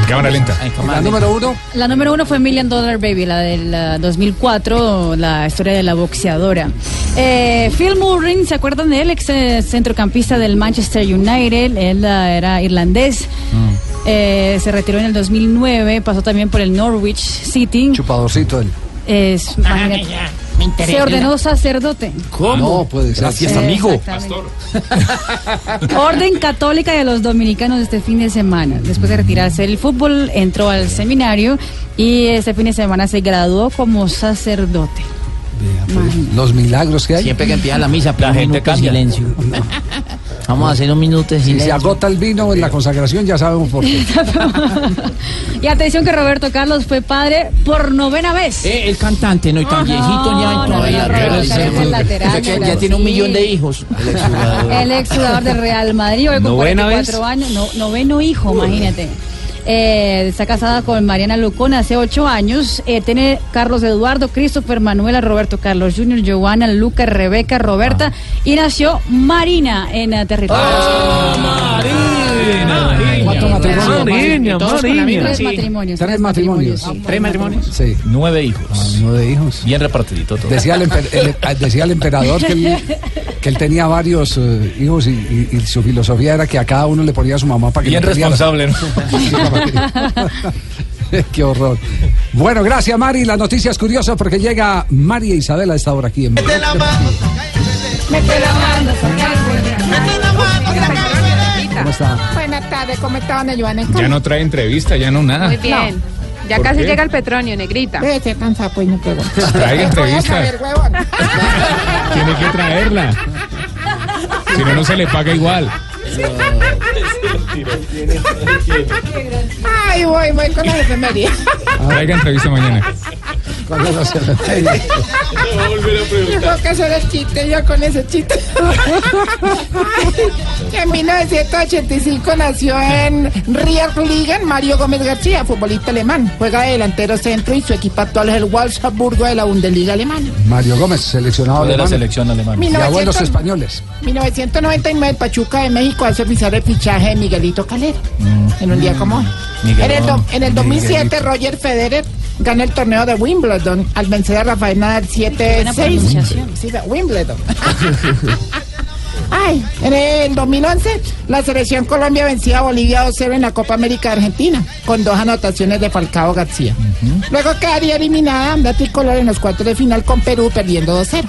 Cámara lenta. La número uno. La número uno fue Million Dollar Baby, la del ah, 2004, la historia de la boxeadora. Eh, Phil Murray, ¿se acuerdan de él? Ex eh, centrocampista del Manchester United, él ah, era irlandés. Eh, se retiró en el 2009, pasó también por el Norwich City. Chupadorcito él. Es, imagínate, me interesa. se ordenó sacerdote. No puede ser. Gracias, Eh, amigo. exactamente. Orden Católica de los Dominicanos este fin de semana. Después de retirarse del fútbol, entró al seminario y este fin de semana se graduó como sacerdote. Los milagros que hay. Siempre que empieza la misa, La gente cambia. silencio. Vamos a hacer un minuto de Si se agota el vino en la consagración, ya sabemos por qué. Y atención que Roberto Carlos fue padre por novena vez. Eh, el cantante, no, y tan viejito ya no, todavía. no, no, que ya tiene un sí. millón de hijos. El ex jugador del Real Madrid, hoy con ¿Novena 44 años, no, noveno hijo, imagínate. Eh, está casada con Mariana Lucón hace ocho años. Eh, tiene Carlos Eduardo, Christopher, Manuela, Roberto Carlos Jr., Joana, Luca, Rebeca, Roberta. Y nació Marina en eh, territorio. ¿Cuántos matrimonios? Marina, La misma- Tres matrimonios. Tres matrimonios. Tres matrimonios. Sí. Nueve hijos. Nueve hijos. Bien repartidito todo. Decía el, emper- el- decía el emperador que él, que él tenía varios eh, hijos y, y- y su filosofía era que a cada uno le ponía a su mamá para que Bien responsable, ¿no? Qué horror. Bueno, gracias Mari. Las noticias curiosas porque llega María Isabel a esta hora aquí en ¿Cómo está? Buenas tardes, ¿cómo está, doña Joana? Ya no trae entrevista, ya no nada. Muy bien. Ya ¿Por casi qué? llega el Petronio, negrita. Debe ser cansado, pues no pregunto. Traiga Voy a entrevista. Tiene que traerla. Si no, no se le paga igual. Ay, voy, voy con la efemería. Traiga entrevista mañana. ¿Cuál es la ceremonia? Tengo que hacer el chiste yo con ese chiste. En 1985 nació en Rierligen Mario Gómez García, futbolista alemán. Juega de delantero centro y su equipo actual es el Wolfsburgo de la Bundesliga alemana. Mario Gómez, seleccionado ¿Cuál es la selección alemana? Mi Y abuelos 900 españoles. 1999 el Pachuca de México hace oficial el fichaje de Miguelito Calero en un día como hoy. En el, do- en el 2007 Roger Federer gana el torneo de Wimbledon al vencer a Rafael Nadal 7-6. pronunciación. Sí, de Wimbledon. Ay, en el 2011 la selección Colombia vencía a Bolivia 2-0 en la Copa América de Argentina con dos anotaciones de Falcao García. Luego quedaría eliminada la tricolor en los cuartos de final con Perú perdiendo 2-0.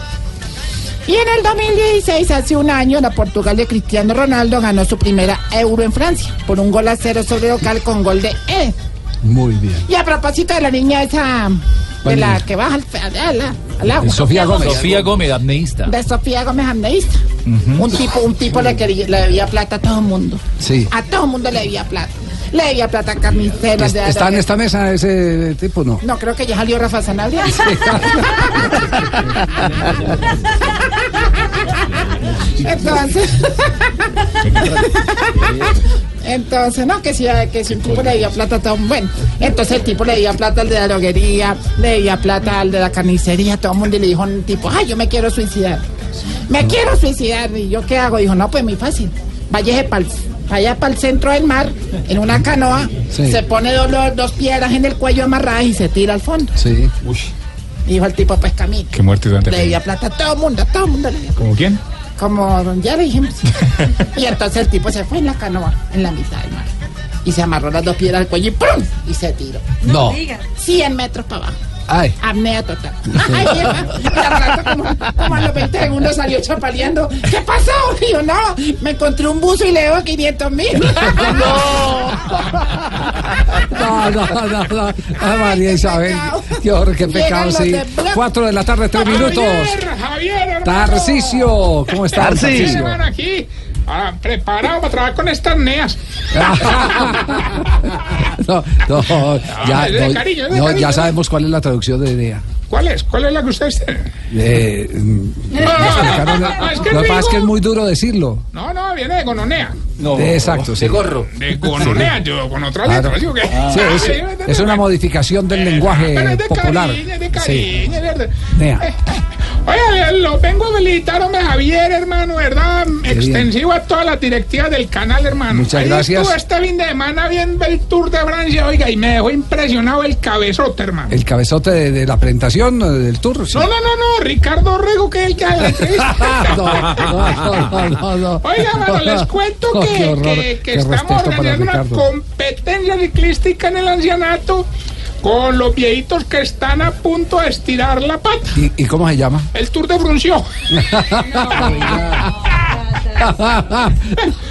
Y en el 2016, hace un año, la Portugal de Cristiano Ronaldo ganó su primera Euro en Francia por un gol a cero sobre local con gol de Eden. Muy bien. Y a propósito de la niña esa, de ¿Cuál la niña? que baja al, al- al- al agua. Sofía Gómez. Sofía Gómez, apneísta. De Sofía Gómez Andeísta. Un tipo, un tipo le, quería- le debía plata a todo el mundo. Sí. A todo el mundo le debía plata. Le debía plata a carniceros. de- ¿Está en de- esta mesa ese tipo no? No, creo que ya salió Rafa Sanabria. Entonces. Entonces, no, que si, que si un tipo le debía plata a todo. Bueno, entonces el tipo le debía plata al de la droguería, le debía plata al de la carnicería, todo el mundo y le dijo a un tipo, ay, yo me quiero suicidar. me quiero suicidar. ¿Y yo qué hago? Dijo, no, pues muy fácil. Váyase para allá para el centro del mar, en una canoa, Sí. se pone dos, dos- piedras en el cuello amarradas y se tira al fondo. Sí. Y dijo el tipo, pues camine. Qué muerte Le debía plata a todo el mundo, a todo el mundo. le dio. ¿Como quién? Como don Jerry. y entonces el tipo se fue en la canoa, en la mitad del mar. Y se amarró las dos piedras al cuello y ¡pum! Y se tiró. No. 100 metros para abajo. Ay. Apnea total. Ay, rato, como, como a los 20 segundos salió chapaleando. ¿Qué pasó? Y yo, no, me encontré un buzo y le debo 500 mil. No, no, no, no. Ay, María Isabel. Horror, qué pecado, sí. de Cuatro de la tarde, tres minutos. Javier. Tarcisio, ¿cómo estás, Tarci. Tarcisio? Hermano, aquí, ah, preparado para trabajar con estas neas. No, no, ya, de no, cariño, de no, cariño. ya sabemos cuál es la traducción de idea. ¿Cuál es? ¿Cuál es la que ustedes tienen? Eh, mm, me explicaron- no, es que lo que pasa es que digo- es muy duro decirlo. No, no, viene de gononea. Eh, Exacto, sí. De gononea, yo con otra Claro. letra, ¿sí o qué? Sí, es, Sí, es una modificación del Pero lenguaje es de popular. cariño, es de Sí. cariño, es verdad. Nea. Oye, lo vengo a felicitar, hombre, Javier, hermano, ¿verdad? Qué Extensivo a todas las directivas del canal, hermano. Muchas Ahí gracias. Estuve este fin de semana viendo el Tour de Francia, oiga, y me dejó impresionado el cabezote, hermano. El cabezote de, de la presentación del tour. sí. No, no, no, no, Ricardo Rego, que es el que hace la entrevista. no, no, no, no, no. Oiga, mano, les cuento Oh, que, horror, que- que estamos organizando una competencia ciclística en el ancianato con los viejitos que están a punto de estirar la pata. ¿Y, y cómo se llama? El Tour de Frunció.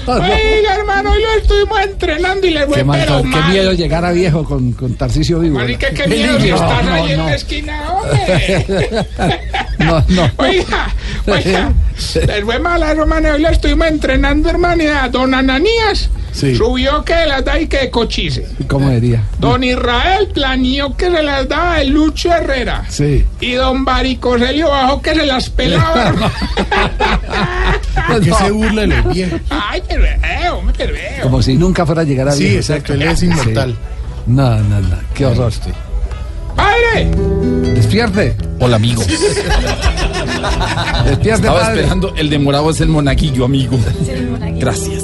Oiga, hermano, hoy lo estuvimos entrenando y le fue Qué, mal- pero qué mal. miedo llegar a viejo con, con Tarcisio vivo. Marica, qué miedo si No, estás no, ahí en la esquina, hombre. No, no. Oiga, oiga, les fue mal, hermano. Hoy lo estuvimos entrenando, hermano. Y a don Ananías Sí. subió que las da y que cochise. ¿Cómo diría? Don Israel planeó que se las daba el Lucho Herrera. Sí. Y don Baricoselio bajó que se las pelaba. ¿Por qué se burla de los viejos? Ay, perveo, me perveo. Como si nunca fuera a llegar a Sí, viejo. exacto, él es inmortal. Sí. No, no, no. Qué horror. ¡Padre! Despierte. Hola, amigo. Despierte, Estaba padre. esperando, el demorado es el monaguillo, amigo. Gracias.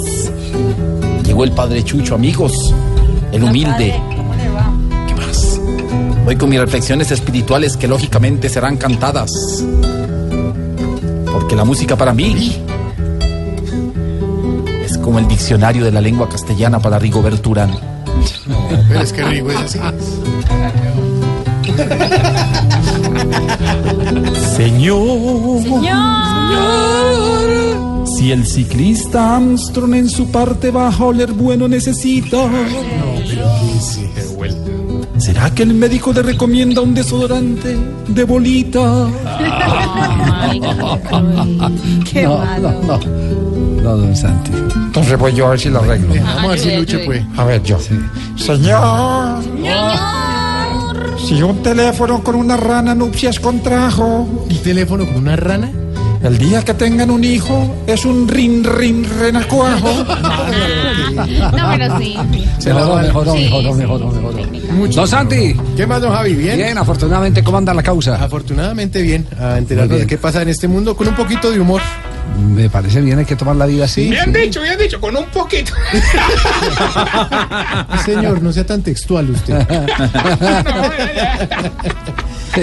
Llegó el padre Chucho, amigos. El humilde. ¿Qué más? Voy con mis reflexiones espirituales que lógicamente serán cantadas. Porque la música para mí como el diccionario de la lengua castellana para Rigoberto Urán. Pero es que Rigo es así. Señor. Si el ciclista Armstrong en su parte baja oler bueno necesita. ¿Será que el médico le recomienda un desodorante de bolita? Qué no, malo. no, no. No, don Santi. Entonces voy yo a ver si lo arreglo. Vamos a ver si Lucho puede. A ver, yo. Señor. Si un teléfono con una rana nupcias contrajo. ¿Un teléfono con una rana? El día que tengan un hijo es un rin rin renacuajo. No, pero sí. Mejoró, mejoró, Sí, mejoró, sí. mejoró, mejoró. Mucho. Don Santi. ¿Qué más, don Javi? ¿Bien? Bien, afortunadamente, ¿cómo anda la causa? Afortunadamente bien, a enterarnos de qué pasa en este mundo con un poquito de humor. Me parece bien, hay que tomar la vida así. Bien dicho, bien dicho, con un poquito. Señor, no sea tan textual usted.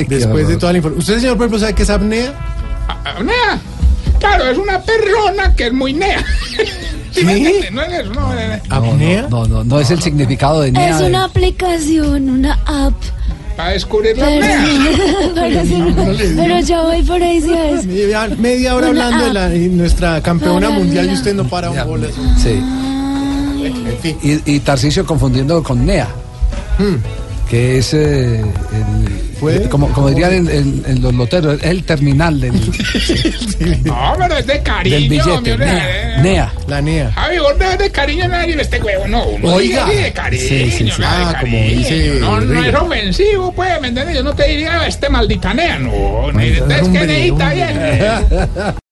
Después de toda la información. ¿Usted, señor, por ejemplo, sabe qué es apnea? Nea. Claro, es una persona que es muy nea. ¿Sí. No es eso, no. eh, eh. ¿Apnea? No, no, no es el significado de NEA. Es una aplicación, una app. Para descubrir la Pero, pero, ya voy por ahí, ¿sí ves? Media, media hora Una hablando de la, y nuestra campeona mundial y usted no para un bolas. Sí. En fin. Y, y Tarcisio confundiendo con NEA. Que es eh, el, como, como dirían en, en- en los loteros, es el terminal del, No, pero es de cariño. del billete. mi NEA. La NEA. Javi, vos de, de cariño nadie ve este huevo, no. Uno Oiga. dice de cariño. Sí, sí, sí. ¿no? De Ah, como cariño. dice No, no es ofensivo, pues, ¿me entiendes? Yo no te diría este maldita nea, no. Es que hombre. bien.